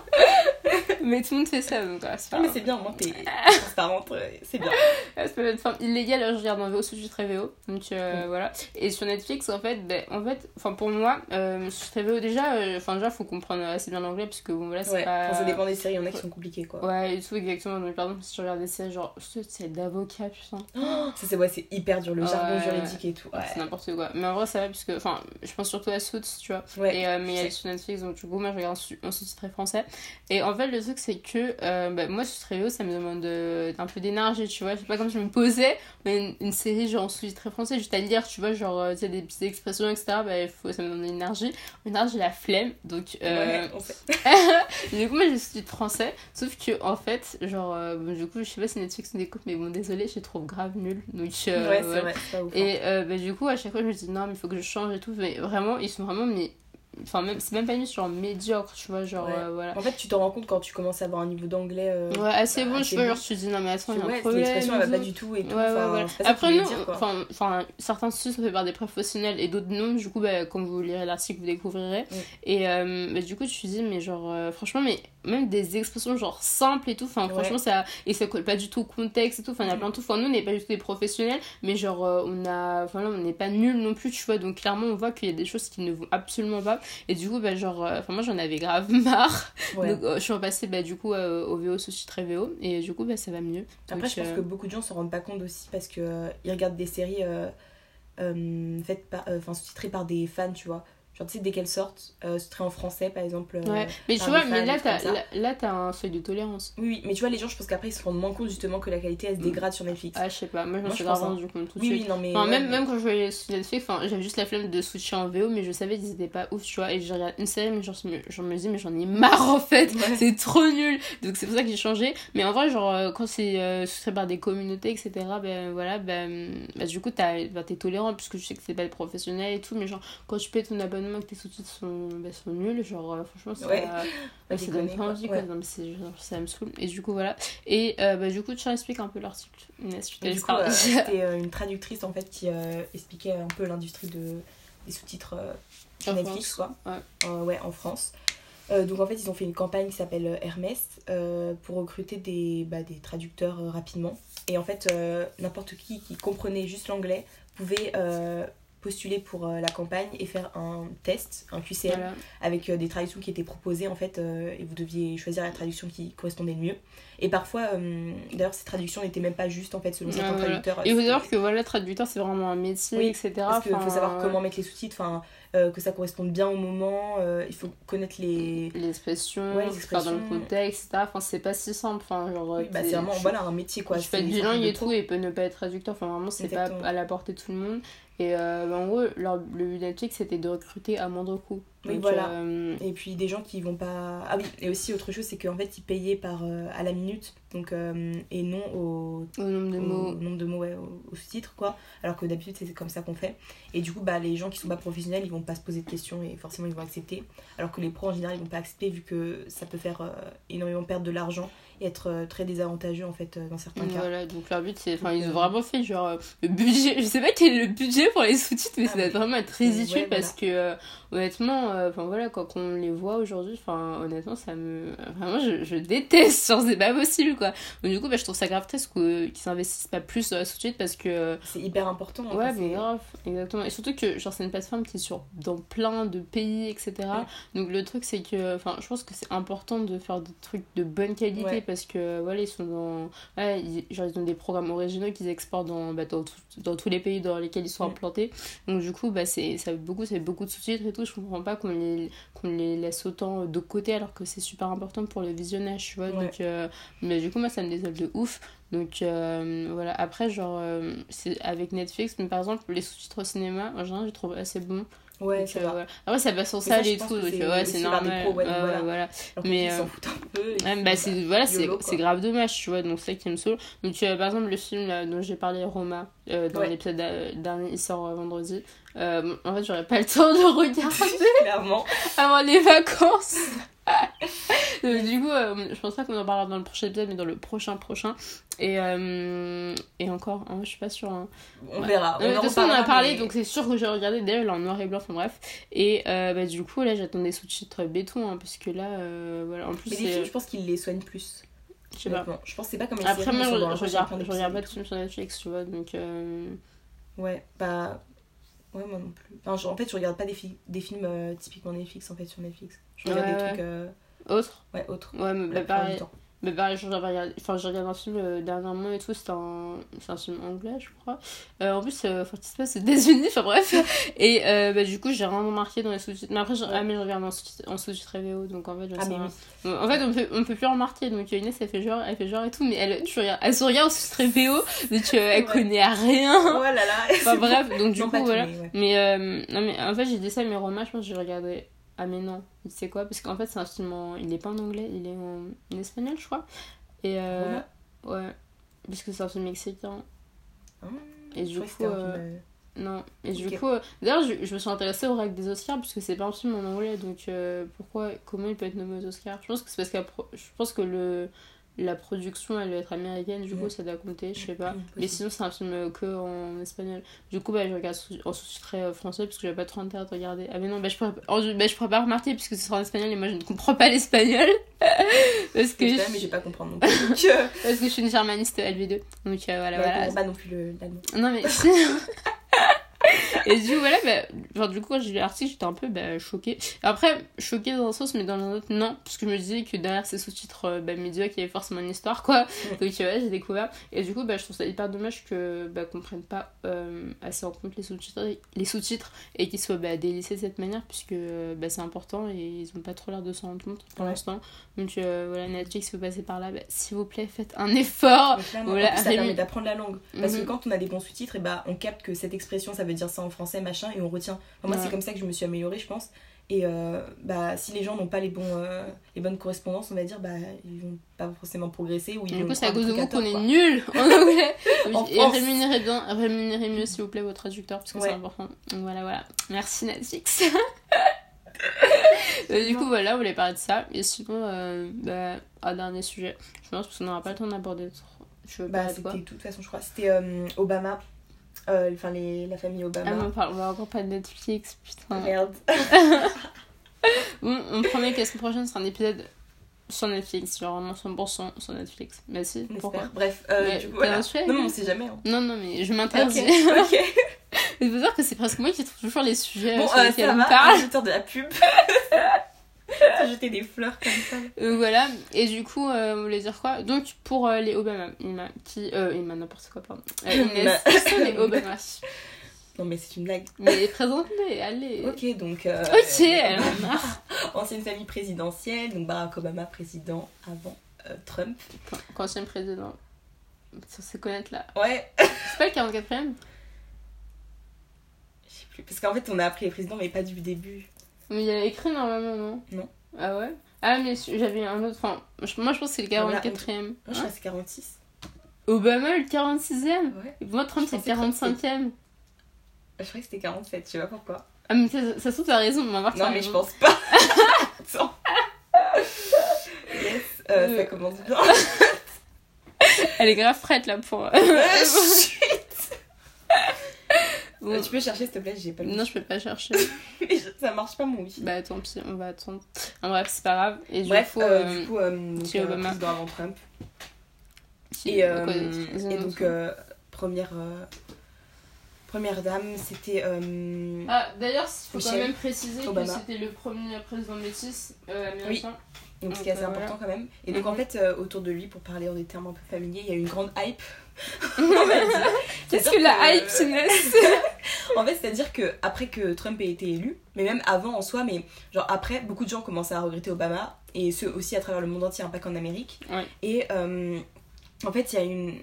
Mais tout le monde fait ça, donc c'est pas Non, mais c'est bien, moins, t'es transparente, euh, c'est bien. C'est pas une plateforme illégale, alors je regarde en VO sous-titré VO. Donc euh, voilà. Et sur Netflix, en fait, ben, en fait, enfin pour moi, euh, sous-titré VO déjà, euh, enfin déjà, faut comprendre assez bien l'anglais, parce que bon, voilà, c'est Ouais, pas. ça dépend des séries, il y en a qui sont compliquées, quoi. Ouais, et tout, exactement. Donc, par exemple, si je regarde des séries, genre, c'est d'avocat, putain. Ça, c'est ouais, c'est hyper dur, le jargon juridique et tout. Ouais. C'est n'importe quoi. Mais en vrai, ça va, puisque, enfin, je pense surtout à Suits, tu vois. Et, mais elle est sur Netflix, donc du coup, moi, je regarde en sous- en sous-titré français. Et en fait, le truc, c'est que, euh, bah, moi, sous-titré VO, ça me demande de- un peu d'énergie, tu vois. C'est pas comme je me posais, mais une, une série, genre, en sous-titré français, juste à lire, tu vois, genre, euh, tu sais, des petites expressions, etc. Bah, faut, ça me demande de l'énergie. L'énergie, j'ai la flemme, donc. euh, Ouais, on sait. Et du coup, moi, j'ai sous-titre français. Sauf que, en fait, genre, euh, bon, du coup, je sais pas si Netflix nous écoute, mais bon, désolé, je trouve grave nul. Donc, euh, ouais, c'est vrai, hein. Et euh, bah, du coup, à chaque fois, je me dis non, mais il faut que je change et tout. Mais vraiment, ils sont vraiment. Mais... Enfin, même, c'est même pas mis sur médiocre, tu vois, genre, Ouais. euh, voilà. En fait, tu t'en rends compte quand tu commences à avoir un niveau d'anglais. euh, Ouais, assez bon, tu vois, genre, tu te dis non, mais attends, il y a un problème. l'expression elle va pas du tout et. Ouais, enfin, Après, nous, enfin, enfin, certains sites sont faits par des professionnels et d'autres non. Du coup, bah, quand vous lirez l'article, vous découvrirez. Et euh, bah, du coup, tu te dis, mais genre, euh, franchement, mais même des expressions genre simples et tout, enfin, franchement, ça. Et ça colle pas du tout au contexte et tout. Enfin, il y a plein de tout. Enfin, nous, on n'est pas du tout des professionnels, mais genre, euh, on a. Enfin, là, on n'est pas nuls non plus, tu vois. Donc, clairement, on voit qu'il y a des choses qui ne vont absolument pas. Et du coup, bah, genre, euh, enfin, moi, j'en avais grave marre. Ouais. Donc, euh, je suis repassée, bah, du coup, euh, au VO sous-titré VO. Et du coup, bah, ça va mieux. Après, Donc, je pense que beaucoup de gens s'en rendent pas compte aussi parce que euh, ils regardent des séries faites par, sous-titrées par des fans, tu vois. Genre, tu sais, dès qu'elles sortent, euh, sous-titrées en français par exemple. euh, mais tu vois, mais là, t'as là, là, t'as un seuil de tolérance. Oui, oui, mais tu vois, les gens, je pense qu'après ils se rendent moins compte justement que la qualité elle se dégrade sur Netflix. Ah, je sais pas, moi, je Moi, suis grave hein. rendu compte tout de oui, suite. oui, non, mais. Enfin, ouais, même, mais- même quand je voyais sur Netflix, enfin, j'avais juste la flemme de switcher en VO, mais je savais qu'ils étaient pas ouf, tu vois. Et je regarde une série, mais genre, je me, me dis, mais j'en ai marre en fait, Ouais. c'est trop nul. Donc c'est pour ça que j'ai changé. Mais en vrai, genre, euh, quand c'est euh, sous-trait par des communautés, etc., ben voilà, ben, bah, du coup, t'as- bah, t'es tolérant, puisque tu sais que c'est pas des professionnels et tout, mais genre, quand tu payes ton abonnement que tes sous-titres sont, bah, sont nuls, genre, euh, franchement, ça, Ouais. ouais, ça déconner, donne pas envie, quoi. Ouais. Non, mais c'est, genre, ça me saoule. Et du coup, voilà. Et euh, bah, du coup, tu expliques un peu l'article. Euh, c'était euh, une traductrice en fait qui euh, expliquait un peu l'industrie de... des sous-titres euh, Netflix, France, quoi. ouais. Euh, ouais, en France. Euh, donc en fait, ils ont fait une campagne qui s'appelle euh, Hermès euh, pour recruter des, bah, des traducteurs euh, rapidement. Et en fait, euh, n'importe qui qui comprenait juste l'anglais pouvait euh, postuler pour euh, la campagne et faire un test, un QCM, Voilà. avec euh, des traductions qui étaient proposées en fait, euh, et vous deviez choisir la traduction qui correspondait le mieux. Et parfois, d'ailleurs, ces traductions n'étaient même pas justes en fait selon Ouais, certains voilà. traducteurs. Et C'était- savoir que voilà, traducteur, c'est vraiment un métier, Oui, etc. Parce qu'il faut savoir comment mettre les sous-titres, que ça corresponde bien au moment, il faut connaître les. L'expression, Ouais, les faire dans le expressions. contexte, etc. Enfin, c'est pas si simple. Enfin, genre, Oui, bah, c'est vraiment je- voilà, un métier quoi. je c'est- être bilingue et tout et peut ne pas être traducteur. Enfin, vraiment, c'est pas à la portée de tout le monde. Et euh, bah, en gros, leur, le but Netflix, c'était de recruter à moindre coût. Oui, voilà. euh, Et puis des gens qui vont pas. Ah oui, et aussi autre chose, c'est qu'en fait ils payaient par, euh, à la minute donc, et non au, au nombre de au mots. nombre de mots, ouais, au, au sous-titre quoi. Alors que d'habitude c'est comme ça qu'on fait. Et du coup, bah, les gens qui sont pas professionnels ils vont pas se poser de questions et forcément ils vont accepter. Alors que les pros en général ils vont pas accepter vu que ça peut faire énormément perdre de l'argent et être euh, très désavantageux en fait euh, dans certains cas. Voilà, donc leur but c'est. Enfin, ils ont euh, vraiment fait genre. Le budget. Je sais pas quel est le budget pour les sous-titres, mais Ah, ça doit vraiment être ridicule Ouais, parce que honnêtement, enfin voilà, quand on les voit aujourd'hui, enfin honnêtement, ça me. Vraiment, je, je déteste, genre c'est pas possible quoi. Donc du coup, bah, je trouve ça grave triste qu'ils s'investissent pas plus dans la sous-titre parce que. C'est hyper important. en Ouais, fait, mais grave, exactement. Et surtout que, genre, c'est une plateforme qui est sur, dans plein de pays, etc. Donc, le truc, c'est que, enfin, je pense que c'est important de faire des trucs de bonne qualité Ouais. Parce que, voilà, ils sont dans. Ouais, ils, genre, ils ont des programmes originaux qu'ils exportent dans, bah, dans, tout- dans tous les pays dans lesquels ils sont implantés. Donc, du coup, bah, c'est, ça, beaucoup, c'est beaucoup de sous-titres et tout. Je comprends pas qu'on les, qu'on les laisse autant de côté alors que c'est super important pour le visionnage, tu vois. Ouais. Donc, euh, mais du coup, moi, ça me désole de ouf. Donc euh, voilà, après, genre, euh, c'est avec Netflix, mais par exemple, les sous-titres au cinéma, en général, je trouve assez bon. Ouais, Donc, ça euh, va. voilà. Après, ça passe sur ça, et tout, donc c'est ouais, c'est normal. pros, ouais, voilà. voilà. Mais, euh, s'en foutent un peu. Ouais, bah, c'est voilà, c'est grave dommage, tu vois, donc c'est ça qui me saoule. Donc, euh, par exemple, le film là, dont j'ai parlé, Roma, euh, dans Ouais. l'épisode d'a- dernier, il sort euh, vendredi. Euh, en fait, j'aurais pas le temps de regarder Clairement. avant les vacances. Donc, du coup, euh, je pense pas qu'on en parlera dans le prochain épisode, mais dans le prochain prochain. Et, euh, et encore, hein, je suis pas sûre. hein. On Ouais. verra. De toute façon, on en a parlé, mais- donc c'est sûr que j'ai regardé. D'ailleurs, il est en noir et blanc, enfin bref. Et euh, bah, du coup, là, j'attends des sous-titres béton, hein, parce que là, euh, voilà, en plus, Mais les films, c'est. je pense qu'ils les soignent plus. Je sais pas. Je pense que c'est pas comme les Après, séries, moi, je, je regarde, je regarde pas de films sur Netflix, tu vois, donc. euh, Ouais, bah. Ouais, moi non plus. Enfin, je- en fait, je regarde pas des, fi- des films euh, typiquement Netflix en fait sur Netflix. Je regarde Ouais, des ouais. trucs. euh, Autre Ouais, autres. Ouais, mais la bah, plupart du pareil. temps. Mais pareil, j'avais regardé, enfin, j'ai regardé un film euh, dernièrement et tout, c'était un, c'est un film anglais, je crois. Euh, en plus, euh, passe aux États-Unis, enfin bref. Et euh, bah, du coup, j'ai rien remarqué dans les sous-titres. Mais après, Ouais. ah, mais je regarde en sous-titres VO, donc en fait, je Ah, oui. En fait, on peut, on peut plus remarquer. Donc, Inès, elle fait genre, elle fait genre et tout, mais elle, tu regardes, elle se regarde en sous-titres VO, donc euh, elle Ouais. connaît à rien. Oh là là. Enfin bref, donc du Non, coup, tout, voilà. mais ouais. Mais, euh, non, mais en fait, j'ai dit ça, mais Roma, je pense que j'ai regardé. Ah, mais non, tu sais quoi? Parce qu'en fait, c'est un film en. Il est pas en anglais, il est en, en espagnol, je crois. Et euh, Roma? ouais, parce que c'est un film mexicain. Ah, Et du que coup, euh, film, euh, non. Et du coup, euh, d'ailleurs, je, je me suis intéressée au règles des Oscars, puisque c'est pas un film en anglais, donc pourquoi, comment il peut être nommé aux Oscars? Je pense que c'est parce que je pense que le. La production, elle doit être américaine, du coup, Mm. ça doit compter, je sais pas. Mm, Mais sinon, c'est un film que en espagnol. Du coup, bah, je regarde en sous-titré euh, français parce que j'avais pas trop intérêt de regarder. Ah, mais non, bah, je pourrais, bah, je pourrais pas remarquer puisque ce sera en espagnol et moi je ne comprends pas l'espagnol. parce, que Je sais, mais je vais pas comprendre non plus. Euh, parce que je suis une germaniste LV2. Donc euh, voilà, bah, je voilà. comprends pas non plus le- l'allemand. Non, mais. Et du coup, voilà, bah, genre, du coup, quand j'ai lu l'article, j'étais un peu bah, choquée. Après, choquée dans un sens, mais dans un autre, non. Parce que je me disais que derrière ces sous-titres euh, bah, médiocres, il y avait forcément une histoire, quoi. Donc, euh, ouais, j'ai découvert. Et du coup, bah, je trouve ça hyper dommage que, bah, qu'on prenne pas euh, assez en compte les sous-titres, les sous-titres et qu'ils soient bah, délaissés de cette manière, puisque bah, c'est important et ils ont pas trop l'air de s'en rendre compte pour Ouais. l'instant. Donc, euh, voilà, Netflix peut passer par là. Bah, S'il vous plaît, faites un effort. Voilà, plus, ça permet d'apprendre la langue. Parce Mhm. que quand on a des bons sous-titres, et bah, on capte que cette expression, ça veut dire ça en français, machin, et on retient. Enfin, moi, Ouais. c'est comme ça que je me suis améliorée, je pense. Et euh, bah, si les gens n'ont pas les, bons, euh, les bonnes correspondances, on va dire, bah, ils vont pas forcément progresser. Ou ils Du coup, c'est à cause de vous qu'on est nuls en anglais. En et France. rémunérez bien, rémunérez mieux s'il vous plaît vos traducteurs parce que c'est important. Donc voilà, voilà. Merci Netflix. Euh, du coup, voilà, on voulait parler de ça. Et sinon, bah, un dernier sujet. Je pense qu'on n'aura pas le temps d'aborder trop. Je veux Bah, c'était de toute façon, je crois. C'était Obama. Euh, Enfin, les, la famille Obama. Ah, mais on, parle- on va encore pas de Netflix, putain. Merde. on, on promet que la semaine prochaine sera un épisode sur Netflix, genre vraiment 100% sur Netflix. Bah si, pourquoi. Bref, euh, Mais du coup, voilà. sujet Non, mais on sait jamais. hein. Non, non, mais je m'interdis. ok. Il faut dire que c'est presque moi qui trouve toujours les sujets Bon, sur euh, lesquels ça on va, parle. de la pub. Jeter des fleurs comme ça. Euh, voilà, et du coup, euh, on voulait dire quoi? Donc, pour euh, les Obama, Ima, qui. Euh, Ima, n'importe quoi, pardon. Euh, Inès, qui sont les Obama Non, mais c'est une blague. Mais présente-les, allez. Ok, donc. Ok, elle en a marre. Ancienne famille présidentielle, donc Barack Obama président avant Trump. Ancien président. Ça se connaître là. Ouais, C'est pas le 44ème je sais plus. Parce qu'en fait, on a appris les présidents, mais pas du début. Mais il y a écrit normalement, non? Non. Ah ouais? Ah, mais j'avais un autre. Enfin, moi je pense que c'est le Voilà, 44ème. Moi, je Hein crois que c'est 46. Obama, le 46ème Ouais. Moi, Trump, c'est le pensais que 45ème. Je crois que c'était 47, je sais pas pourquoi. Ah, mais ça, ça se trouve, t'as raison, on va voir Non, mais je pense pas. Attends. Yes, euh, ça Euh. commence bien. Elle est grave prête là pour. Euh. Bon. Euh, Tu peux chercher, s'il te plaît, j'ai pas le Non, je peux pas chercher. Ça marche pas mon wifi. bah tant pis, on va attendre. En bref, c'est pas grave. Et du Bref, coup, euh, euh, du coup, euh, donc, Obama avant Trump. Et, euh, quoi, donc, euh, première, euh, première dame, c'était. euh, Ah, d'ailleurs, il faut quand même préciser Obama. que c'était le premier président métis euh, américain. Donc, qui est assez euh, important quand même. Et donc, en fait, euh, autour de lui, pour parler en des termes un peu familiers, il y a une grande hype. Qu'est-ce que la hype, Inès En fait, c'est-à-dire que après que Trump ait été élu, mais même avant en soi, mais genre après, beaucoup de gens commençaient à regretter Obama, et ce aussi à travers le monde entier, hein, pas qu'en Amérique. Ouais. Et euh, en fait, il y a une.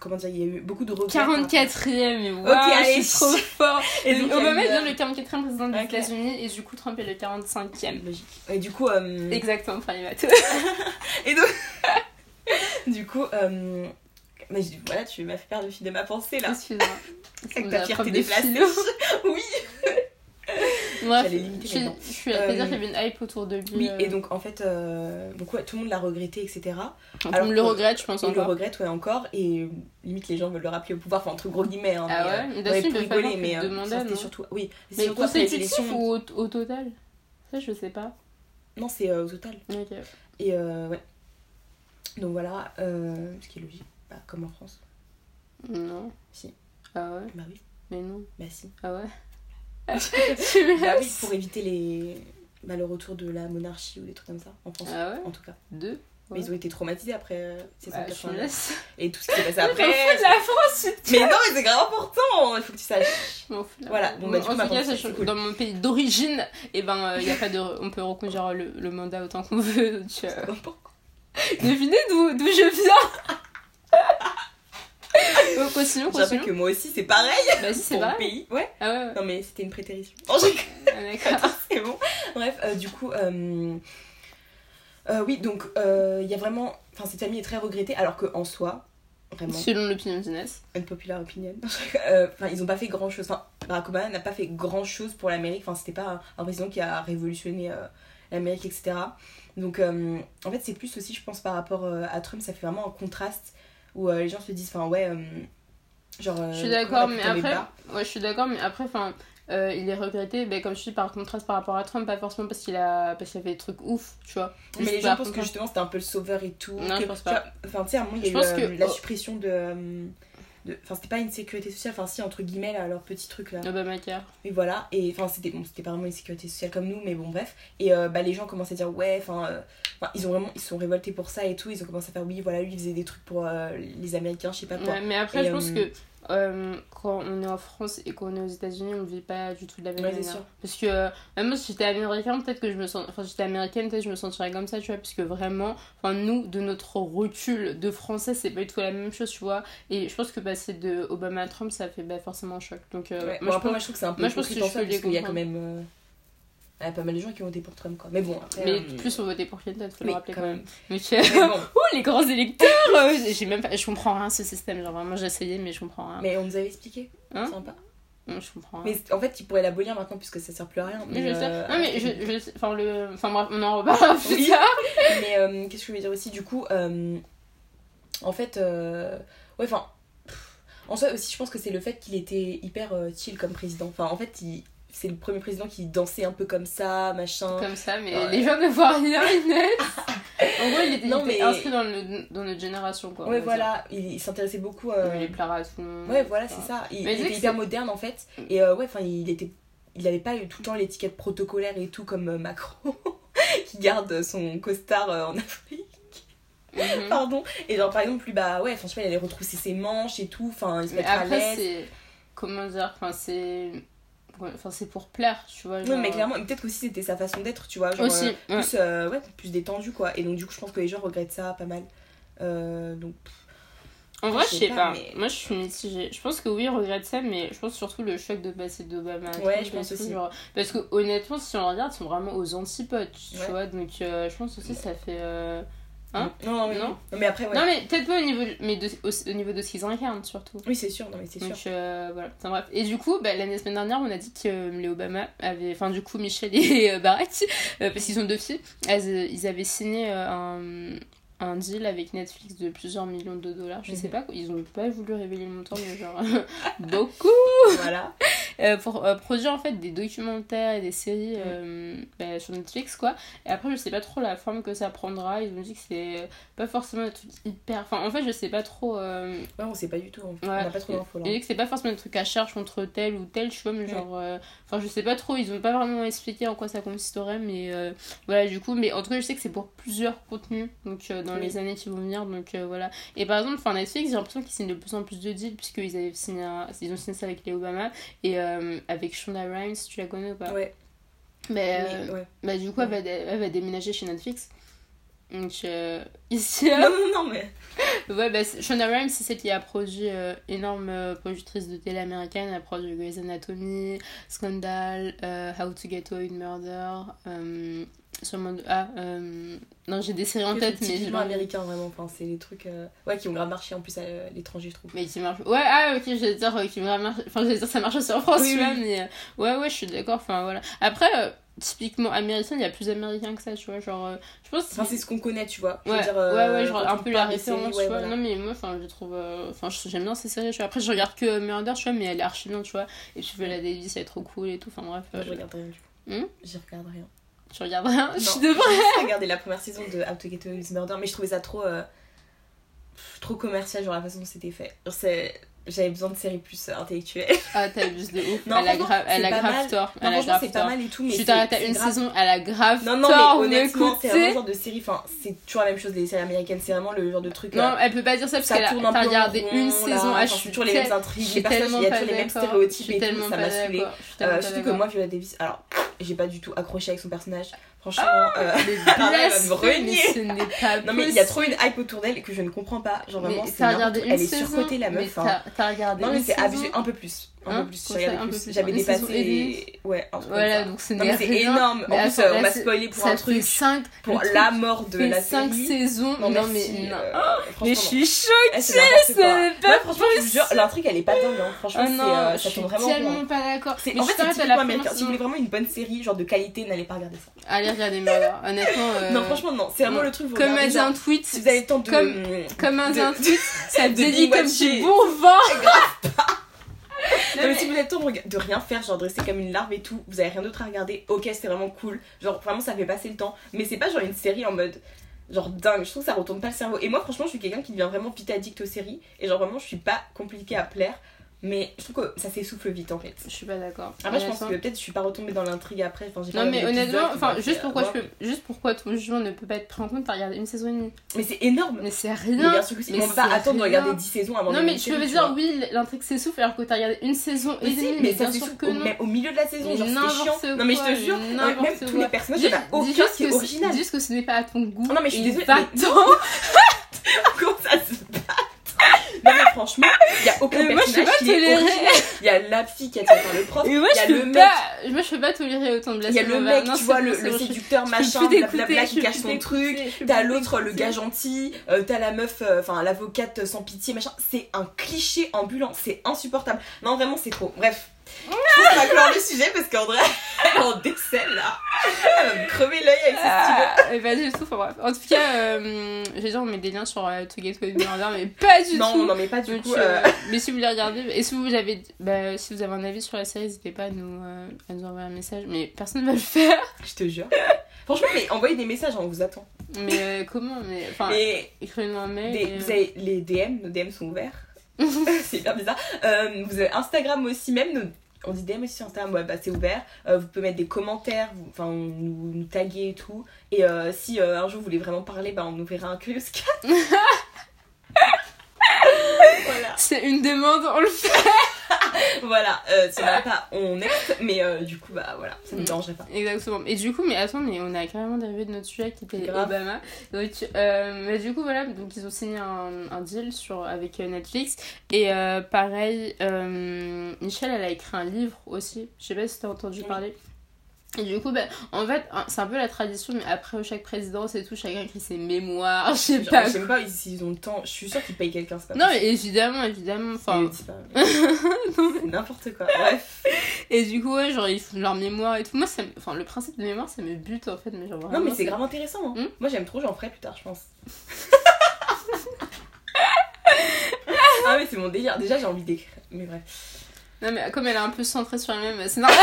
Comment dire, il y a eu beaucoup de regrets. par rapport- 44ème, mais wow, Ok, allez. je trop fort. Et donc, Obama est euh, le 44ème président des. États-Unis et du coup Trump est le 45ème. Logique. Et du coup, euh, Exactement, premier bateau. et donc, du coup, euh, mais je- voilà, tu m'as fait perdre le fil de ma pensée là. Excuse-moi. Avec ta fierté déplacée. oui. Limiter je, dents. je suis Euh, dire qu'il y avait une hype autour de lui. Oui, euh, et donc en fait, euh, donc, ouais, tout le monde l'a regretté, etc. on le que- regrette, je pense Il le regrette, ouais, encore, et limite les gens veulent le rappeler au pouvoir, enfin entre gros guillemets. Hein, Ah mais, ouais euh, Mais rigoler, mais euh, c'était surtout. Oui, c'est Mais élections. ou au, total? Ça, je sais pas. Non, c'est euh, au total. Ok. Et euh, ouais. Donc voilà, euh, ce qui est logique, bah, comme en France. Non. Si. Ah ouais Bah oui, Mais non. bah si. Ah ouais bah oui, pour éviter les... bah, le retour de la monarchie ou des trucs comme ça, en France. Ah ouais En tout cas. Deux Mais ils ont été traumatisés après euh, ces Bah, je 180 me laisse. Et tout ce qui s'est passé après. de la France, Mais non, mais c'est grave important, il faut que tu saches. Voilà, bon, bah, du coup, tout cas, cool. dans mon pays d'origine, et ben, euh, y a pas de... on peut reconduire le, le mandat autant qu'on veut. Donc, euh, devinez d'où je viens Continuons, continuons. que moi aussi, c'est pareil Bah si, c'est vrai. pays. Ouais. Ah ouais, ouais. Non, mais c'était une prétérition. Oh, j'ai Ah, d'accord. c'est bon. Bref, euh, du coup, euh, euh, oui, donc il y a vraiment. Enfin, cette famille est très regrettée, alors qu'en soi, vraiment, Selon l'opinion d'Inès. unpopular opinion. Euh, Enfin, ils ont pas fait grand chose. Enfin, Barack Obama n'a pas fait grand chose pour l'Amérique. Enfin, c'était pas un, président qui a révolutionné l'Amérique, etc. Donc, en fait, c'est plus aussi, je pense, par rapport à Trump, ça fait vraiment un contraste où euh, les gens se disent, enfin, ouais, euh, genre. euh, Je suis comment d'accord, mais après, ouais, je suis d'accord, mais après, enfin, euh, il est regretté, ben, comme je dis, par contraste par rapport à Trump, pas forcément parce qu'il a, parce qu'il a fait des trucs ouf, tu vois. Mais les gens pensent que justement c'était un peu le sauveur et tout. Non, que- je pense pas. Enfin, tu sais, à un moment, il y a eu euh, que- la suppression de. De- Enfin, c'était pas une sécurité sociale, enfin, si, entre guillemets, là, leur petit truc là. Obamacare. Et voilà, et enfin, c'était bon, c'était pas vraiment une sécurité sociale comme nous, mais bon, bref. Et euh, bah, les gens commençaient à dire, ouais, enfin, euh, ils ont vraiment, ils se sont révoltés pour ça et tout, ils ont commencé à faire, oui, voilà, lui, il faisait des trucs pour euh, les Américains, je sais pas quoi. Ouais, mais après, Et, je pense que euh, quand on est en France et qu'on est aux États-Unis, on vit pas du tout de la même Ouais, manière. sûr. Parce que euh, même si j'étais américain, peut-être que je me sens. Enfin, j'étais américaine, peut-être je me sentirais comme ça, tu vois. Parce que vraiment, enfin, nous, de notre recul de français, c'est pas du tout la même chose, tu vois. Et je pense que passer de Obama à Trump, ça fait bah, forcément un choc. Donc, euh, Ouais, moi, bon, je après, pense- moi, je trouve que c'est un peu moi, je pense que je parce qu'il y a quand même. Euh, il y a pas mal de gens qui ont voté pour Trump, quoi. Mais bon, après. Mais euh, plus on votait pour Clinton, faut le rappeler quand même. Mais tu- Mais bon, oh, les grands électeurs euh, J'ai même pas... Je comprends rien ce système, genre vraiment j'ai essayé, mais je comprends rien. mais on nous avait expliqué. Hein Sympa. Non, je comprends. Mais en fait, ils pourraient l'abolir maintenant puisque ça sert plus à rien. Mais je sais. euh, Non, mais je, je- Enfin, le... enfin bref, on en reparlera plus Oui. tard. Mais euh, qu'est-ce que je voulais dire aussi Du coup, euh, en fait, euh, ouais, enfin, en soi aussi, je pense que c'est le fait qu'il était hyper euh, chill comme président. Enfin, en fait, il, c'est le premier président qui dansait un peu comme ça, machin. Comme ça, mais Ouais. les gens ne voient rien, Inès. en gros, il était, Non, il était mais- inscrit dans, le, dans notre génération, quoi. ouais, voilà, il, il s'intéressait beaucoup. euh, Il à tout le monde. Ouais, voilà, c'est ça. Il, il était hyper moderne en fait. Et euh, ouais, enfin, il était. Il avait pas eu tout le temps l'étiquette protocolaire et tout comme euh, Macron qui garde son costard en Afrique. Mhm. Pardon. Et genre, par exemple, lui, bah ouais, franchement, il allait retrousser ses manches et tout. Enfin, il se mettre à l'aise. c'est. Comment dire Enfin, c'est. Ouais, Enfin, c'est pour plaire, tu vois. Non, genre- mais clairement, peut-être aussi c'était sa façon d'être, tu vois. Genre, Aussi, euh, ouais. plus, euh, ouais, plus détendu quoi. Et donc, du coup, je pense que les gens regrettent ça pas mal. Euh, donc, En vrai, je sais pas, pas. mais- Moi, je suis mitigée. Je pense que oui, regrette ça, mais je pense surtout le choc de passer d'Obama. Ouais, je pense aussi. genre- Parce que honnêtement, si on regarde, ils sont vraiment aux antipodes, tu Ouais. vois. Donc, euh, je pense aussi ça fait. euh, Hein non, non, mais, Non. non, mais après, ouais. Non, mais peut-être pas au niveau, mais de- au, au niveau de ce qu'ils incarnent, surtout. Oui, c'est sûr, non, mais c'est sûr. Donc euh, voilà, Enfin, bref. Et du coup, bah, l'année semaine dernière, on a dit que euh, les Obama avaient, enfin du coup Michel et euh, Barack, euh, parce qu'ils ont deux filles, elles, ils avaient signé un, un deal avec Netflix de plusieurs millions de dollars. Je sais Mhm. pas, ils ont pas voulu révéler le montant, mais genre beaucoup Voilà. Euh, pour euh, produire en fait des documentaires et des séries euh, bah, sur Netflix quoi. Et après, je sais pas trop la forme que ça prendra. Ils ont dit que c'est pas forcément un truc hyper. Enfin, en fait, je sais pas trop. Ouais, on sait pas du tout. On Ouais. n'a pas trop d'infos là. et que c'est pas forcément un truc à charge contre tel ou tel, tu vois, mais Ouais. genre. Enfin, je sais pas trop, ils ont pas vraiment expliqué en quoi ça consisterait, mais voilà, du coup. Mais en tout cas, je sais que c'est pour plusieurs contenus, donc dans Oui. les années qui vont venir, donc voilà. Et par exemple, enfin, Netflix, j'ai l'impression qu'ils signent de plus en plus de deals, puisqu'ils avaient signé un- ils ont signé ça avec les Obama et euh, avec Shonda Rhimes, tu la connais ou pas Ouais. Mais, mais, euh, ouais. bah, du coup, elle, va, elle va déménager chez Netflix. Donc, euh, ici, Non, non, non, mais. Ouais, bah, Shonda Rhimes, c'est celle qui a produit, euh, énorme euh, productrice de télé américaine. Elle a produit Grey's Anatomy, Scandal, euh, How to Get Away with Murder. Euh, sûrement de- Ah, euh, non, j'ai des séries en tête, c'est mais pas- américain vraiment. Enfin, c'est les trucs euh, ouais, qui ont grave marché en plus à l'étranger, je trouve. Mais qui marche. Ouais, ah, ok, j'allais dire euh, qui. Enfin, j'allais dire ça marche aussi en France, Oui, oui. mais euh, ouais, ouais, je suis d'accord. Enfin, voilà. Après, euh, typiquement américain, il y a plus américain que ça, tu vois. Genre, euh, je pense. Enfin, c'est ce qu'on connaît, tu vois. Je Ouais, veux dire, euh, ouais, ouais, genre un peu la référence, séries, tu vois. voilà. Non, mais moi, enfin, je trouve. euh, Enfin, j'aime bien ces séries, tu vois. Après, je regarde que Murder, tu vois, mais elle est archi bien, tu vois. Et puis, Viola Davis, elle est trop cool et tout. Enfin, bref. Euh, je regarde rien du tout. Hmm? J'y regarde rien. Tu regardes rien Je Non, suis devant. J'ai regardé la première saison de How to Get Away with Murder, mais je trouvais ça trop. euh, trop commercial, genre la façon dont c'était fait. C'est- J'avais besoin de séries plus euh, intellectuelles. Ah, t'abuses de ouf. Non, elle a grave, elle a grave mal. tort. Non, Elle a franchement, c'est pas tort. mal et tout, mais. Tu t'arrêtes à une grave. saison, elle a grave Non, non, tort. mais honnêtement, c'est vraiment le genre de série. Enfin, c'est toujours la même chose, les séries américaines. C'est vraiment le genre de truc. Non, euh, elle peut pas dire ça parce qu'elle a un regardé rond, une saison. Ah, je suis toujours les mêmes intrigues, les personnages, il y a toujours les mêmes stéréotypes et tout, tellement ça m'a saoulé. Euh, surtout que moi, Viola Davis, alors, j'ai pas du tout accroché avec son personnage. Franchement, euh, me blasphème, renier. mais ce n'est pas non mais il y a trop une hype autour d'elle que je ne comprends pas. Genre vraiment, Mais n'importe regardé une Elle est saison surcotée la meuf. hein. t'as- regardé Non mais c'est abusé, un peu plus. Un Hein peu plus. Plus. J'avais dépassé les... Ouais, un truc Voilà, donc ce n'est c'est énorme. Mais En plus, euh, on m'a spoilé pour un truc. 5 Pour la mort de la 5 série. saisons. Non, mais euh, Mais je suis choquée, c'est pas franchement, je jure, l'intrigue elle est pas dingue. hein. Franchement, Ah euh, je ça suis tourne vraiment tellement rond. pas d'accord. En je fait, Si vous voulez vraiment une bonne série, genre de qualité, n'allez pas regarder ça. Allez, regardez Murder. Honnêtement. euh, Non, franchement, non. C'est vraiment non. le truc. vous Comme un tweet, Si vous avez le temps de. Comme- comme un de- tweet, ça te dit comme du bon vin. Non, mais si vous avez le temps de, rien faire, genre de rester comme une larve et tout, vous avez rien d'autre à regarder, ok, c'est vraiment cool. Genre, vraiment, ça fait passer le temps. Mais c'est pas genre une série en mode. Genre dingue, je trouve que ça retourne pas le cerveau. Et moi, franchement, je suis quelqu'un qui devient vraiment vite addict aux séries. Et genre, vraiment, je suis pas compliquée à plaire. Mais je trouve que ça s'essouffle vite en fait. Je suis pas d'accord. Après, je pense que peut-être je suis pas retombée dans l'intrigue après. Enfin, j'ai pas Non mais honnêtement, enfin juste pourquoi je peux, juste pourquoi ton jugement ne peut pas être pris en compte, t'as regardé une saison et demie. Mais c'est énorme. Mais c'est Mais rien. bien sûr que si. mais On peut pas c'est attendre de regarder 10 saisons avant Non mais une veux dire oui l'intrigue s'essouffle alors que t'as regardé une saison et Mais demie, mais mais ça c'est que au, milieu de la saison, Mais genre n'importe chiant. Non mais je te jure, mais non, mais même tous les personnages, il aucun juste qui est que- original. Juste que ce n'est pas à ton goût. Non, mais je suis désolée, va-t'en. Comment ça se passe Non mais franchement, il y a aucun Mais moi, je qui est. Il y a la fille qui est attirée par le prof, il y a je le mec, pas, moi je peux pas tolérer autant de il y a le mec, Non, tu vois, le, le séducteur je machin, blablabla qui cache son truc. T'as l'autre, le gars gentil, euh, t'as la meuf, euh, enfin l'avocate sans pitié, machin. C'est un cliché ambulant, c'est insupportable. Non, vraiment, c'est trop. Bref. qu'on va clore le sujet parce qu'André, elle en décèle là. Elle va me crever l'œil avec ses stylos. Ah, et pas du tout, enfin bref. En tout cas, euh, j'ai dit, on met des liens sur euh, To Get with Murder, mais pas du Non, tout. on n'en met pas du Donc, coup. euh, euh, mais si vous voulez regarder, et si vous avez, bah, si vous avez un avis sur la série, n'hésitez pas à nous, euh, à nous envoyer un message. Mais personne ne va le faire. Je te jure. Franchement, mais envoyez des messages, on vous attend. Mais euh, comment mais, Enfin, Mais écrivez-nous un mail. des- et, vous euh, avez les DM, nos DM sont ouverts. c'est hyper bizarre. Euh, vous avez Instagram aussi, même. nos- on dit DM aussi sur Instagram, ouais, bah c'est ouvert. Euh, vous pouvez mettre des commentaires, vous- enfin nous, nous taguer et tout. Et euh, si euh, un jour vous voulez vraiment parler, bah on nous verra un Curious Cat. voilà. C'est une demande, on le fait. Voilà, euh, n'a pas, on est, mais euh, du coup, bah voilà, ça ne Mm. me dérangerait pas. Exactement. Et du coup, mais attends, mais on a carrément dérivé de notre sujet qui était Grave. Obama. Donc, euh, mais du coup, voilà, donc ils ont signé un, un deal sur, avec Netflix. Et pareil, Michelle, elle a écrit un livre aussi. Je sais pas si t'as entendu Oui. parler. Et du coup, ben, en fait, hein, c'est un peu la tradition, mais après chaque présidence et tout, chacun écrit ses mémoires, je sais pas. Je sais pas s'ils ont le temps, je suis sûre qu'ils payent quelqu'un, c'est pas Non, possible. mais évidemment, évidemment. Enfin, Mais n'importe quoi. Bref. et du coup, ouais, genre, ils font leur mémoire et tout. Moi, ça enfin, le principe de mémoire, ça me bute en fait. Mais genre, Non, vraiment, mais c'est grave intéressant. hein. Hmm Moi, j'aime trop, j'en ferai plus tard, je pense. ah, mais c'est mon délire. Déjà, j'ai envie d'écrire. Mais bref. Non, mais comme elle est un peu centrée sur elle-même, c'est normal.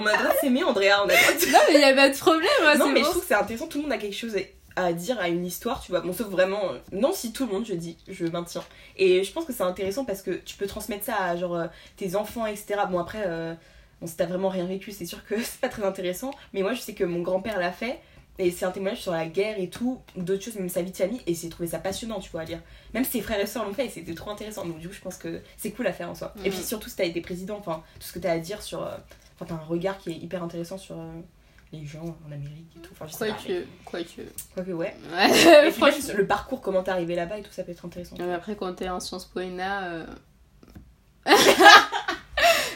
On a le droit de s'aimer, Andrea. On a le droit de... non, mais il y a pas de problème. hein, Non, mais bon. je trouve que c'est intéressant. Tout le monde a quelque chose à dire, à une histoire, tu vois. Bon, sauf vraiment. euh, Non, si tout le monde, je dis, je maintiens. Et je pense que c'est intéressant parce que tu peux transmettre ça à genre euh, tes enfants, etc. Bon, après, euh, bon, si t'as vraiment rien vécu, c'est sûr que c'est pas très intéressant. Mais moi, je sais que mon grand-père l'a fait. Et c'est un témoignage sur la guerre et tout, d'autres choses, même sa vie de famille. Et j'ai trouvé ça passionnant, tu vois, à lire. Même ses frères et sœurs l'ont fait et c'était trop intéressant. Donc, du coup, je pense que c'est cool à faire en soi. Et Mhm. puis surtout, si t'as été président, enfin, tout ce que t'as à dire sur. Enfin, t'as un regard qui est hyper intéressant sur. euh, les gens en Amérique et tout. Enfin, Quoique, quoique. Quoique, ouais. Ouais, Et puis franchement. le parcours, comment t'es arrivé là-bas et tout, ça peut être intéressant. Mais après, quand t'es en Sciences Po ENA.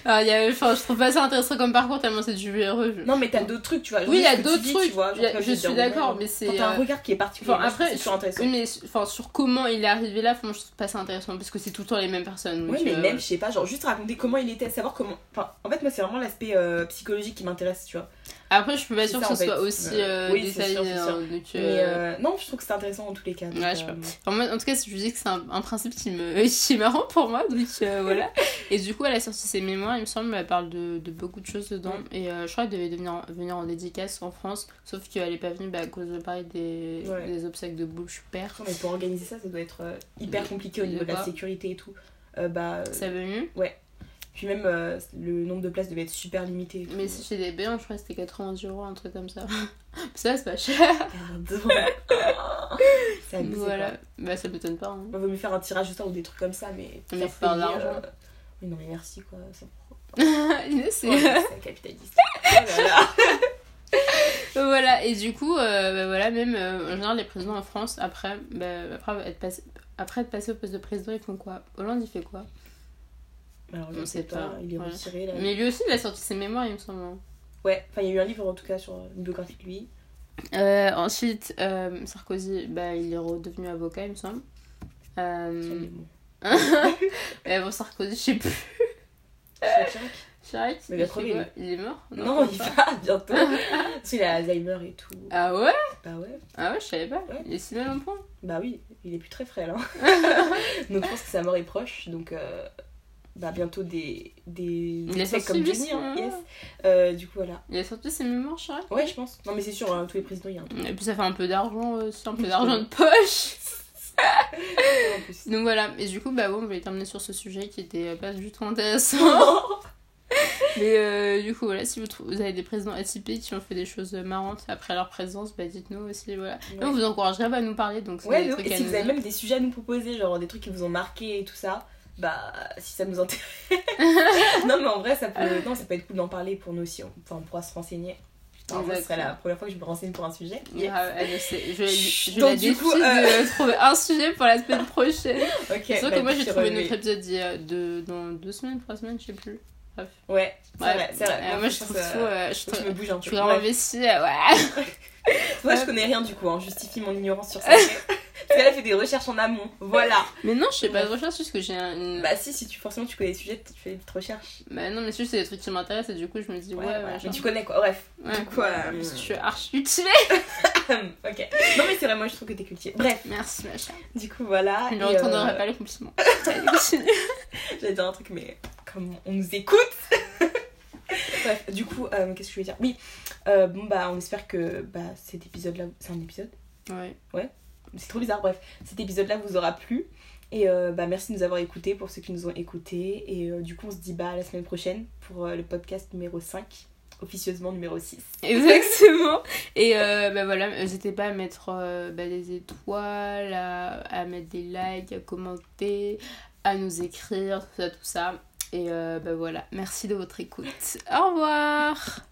Alors, il y a... je trouve pas ça intéressant comme parcours tellement c'est du heureux. Non, mais t'as d'autres trucs, tu vois. Oui, il y a d'autres trucs. Tu vois, a- je suis d'accord, mais c'est. Quand t'as un euh, regard qui est particulier, Enfin, après, toujours intéressant. Oui, mais enfin, sur comment il est arrivé là, enfin, je trouve pas ça intéressant parce que c'est tout le temps les mêmes personnes. Ouais, mais euh, même, je sais pas, genre juste raconter comment il était, savoir comment. Enfin, en fait, moi, c'est vraiment l'aspect euh, psychologique qui m'intéresse, tu vois. Après, je suis pas sûre que en ce soit aussi Euh, oui, détaillé. sûr, hein, donc, euh, euh, non, je trouve que c'est intéressant dans tous les cas. donc, Ouais, je sais pas. Enfin, moi, en tout cas, je dis que c'est un, un principe qui, me, qui est marrant pour moi, donc voilà. Et du coup, elle a sorti ses mémoires, il me semble, elle parle de, de beaucoup de choses dedans. Mm. Et je crois qu'elle devait venir en dédicace en France, sauf qu'elle est pas venue bah, à cause de pareil des, Ouais. des obsèques de Bush père. Mais pour organiser ça, ça doit être hyper compliqué au niveau de la sécurité et tout. Bah, Ça venu puis même euh, le nombre de places devait être super limité. Mais si chez des béants, je crois que c'était 90 euros, un truc comme ça. ça, c'est pas cher. Pardon. c'est abusé. Voilà. Quoi. Bah, ça m'étonne pas. hein. On vaut mieux faire un tirage au sort ou des trucs comme ça, mais. Mais de euh, Oui, non, mais merci quoi. Ça... c'est. Ouais, c'est capitaliste. Oh là là. voilà, et du coup, euh, bah, voilà, même en général, les présidents en France, après, bah, après, être passé, après être passé au poste de président, ils font quoi? Hollande, il fait quoi? Alors, je On sais sait pas, pas, il est ouais. retiré là. Mais lui aussi, il a sorti ses mémoires, il me semble. hein. Ouais, enfin, il y a eu un livre en tout cas sur une biographie de lui. Euh, ensuite, euh, Sarkozy, bah, il est redevenu avocat, il me semble. Euh... Mais bon, Sarkozy, je sais plus. Chirac, Mais il il, quoi? Est mort? Non, il va bientôt. Parce qu'il a Alzheimer et tout. Ah ouais? Bah ouais. Ah ouais, je savais pas. Ouais. Il est si mal en point. Bah oui, il est plus très frêle. Hein. donc je pense que sa mort est proche. Donc euh, bah bientôt des des Il sorti comme Jenny. Hein, yes. Euh, du coup voilà. Il a sorti ses mémoires, Chirac Ouais, je pense. Non mais c'est sûr, hein, tous les présidents il y a un truc. Et puis ça fait un peu d'argent aussi, un peu d'argent de poche. Donc voilà, et du coup, bah bon, je vais terminer sur ce sujet qui était euh, pas du tout intéressant. Mais euh, du coup, voilà, si vous, avez des présidents atypiques qui ont fait des choses marrantes après leur présence, bah dites-nous aussi, voilà. Ouais. On vous encouragerait à nous parler, donc c'est Ouais, et si vous avez même des sujets à nous proposer, genre des trucs qui vous ont marqué et tout ça, bah si ça nous intéresse. non mais en vrai ça peut, non, ça peut être cool d'en parler pour nous aussi, on- enfin on pourra se renseigner. Moi, ce serait la première fois que je me renseigne pour un sujet. Ah, elle sait. Je, je Donc, du coup, euh, de trouver un sujet pour la semaine prochaine. Ok. Vrai bah, que moi j'ai trouvé relevé. notre épisode il y a deux, dans deux semaines, trois semaines, je sais plus. Ouais, c'est Ouais. vrai, vrai. Euh, moi je ça, trouve ça- tout. euh, je je me bouge un peu. je suis vraiment Bref. investie. euh, ouais. Moi, je connais rien du coup, hein. justifie mon ignorance sur ça. Parce qu'elle a fait des recherches en amont. Voilà. Mais non, je fais pas de recherche parce que j'ai un- une. Bah, si, si tu, forcément tu connais les sujets, tu fais des petites recherches. Bah non, mais c'est juste c'est des trucs qui m'intéressent et du coup je me dis ouais, Ouais, ouais, voilà. Mais tu connais quoi, bref. Ouais, du coup, euh, parce que je suis archi cultivée. ok. Non, mais c'est vrai, moi je trouve que t'es cultivé. Bref, Merci, ma chère. du coup, voilà. Je ne et, retournerai euh, pas les compliments. Allez, continue. J'allais dire un truc, mais comme on nous écoute Bref, du coup, euh, qu'est-ce que je voulais dire? Oui, euh, bon, bah, on espère que bah, cet épisode-là. C'est un épisode? Ouais. C'est trop bizarre, bref. Cet épisode-là vous aura plu. Et euh, bah, merci de nous avoir écoutés pour ceux qui nous ont écoutés. Et euh, du coup, on se dit bah, à la semaine prochaine pour euh, le podcast numéro 5, officieusement numéro 6. Exactement. Et bah voilà, n'hésitez pas à mettre bah, des étoiles, à, à mettre des likes, à commenter, à nous écrire, tout ça, tout ça. Et bah voilà, merci de votre écoute. Au revoir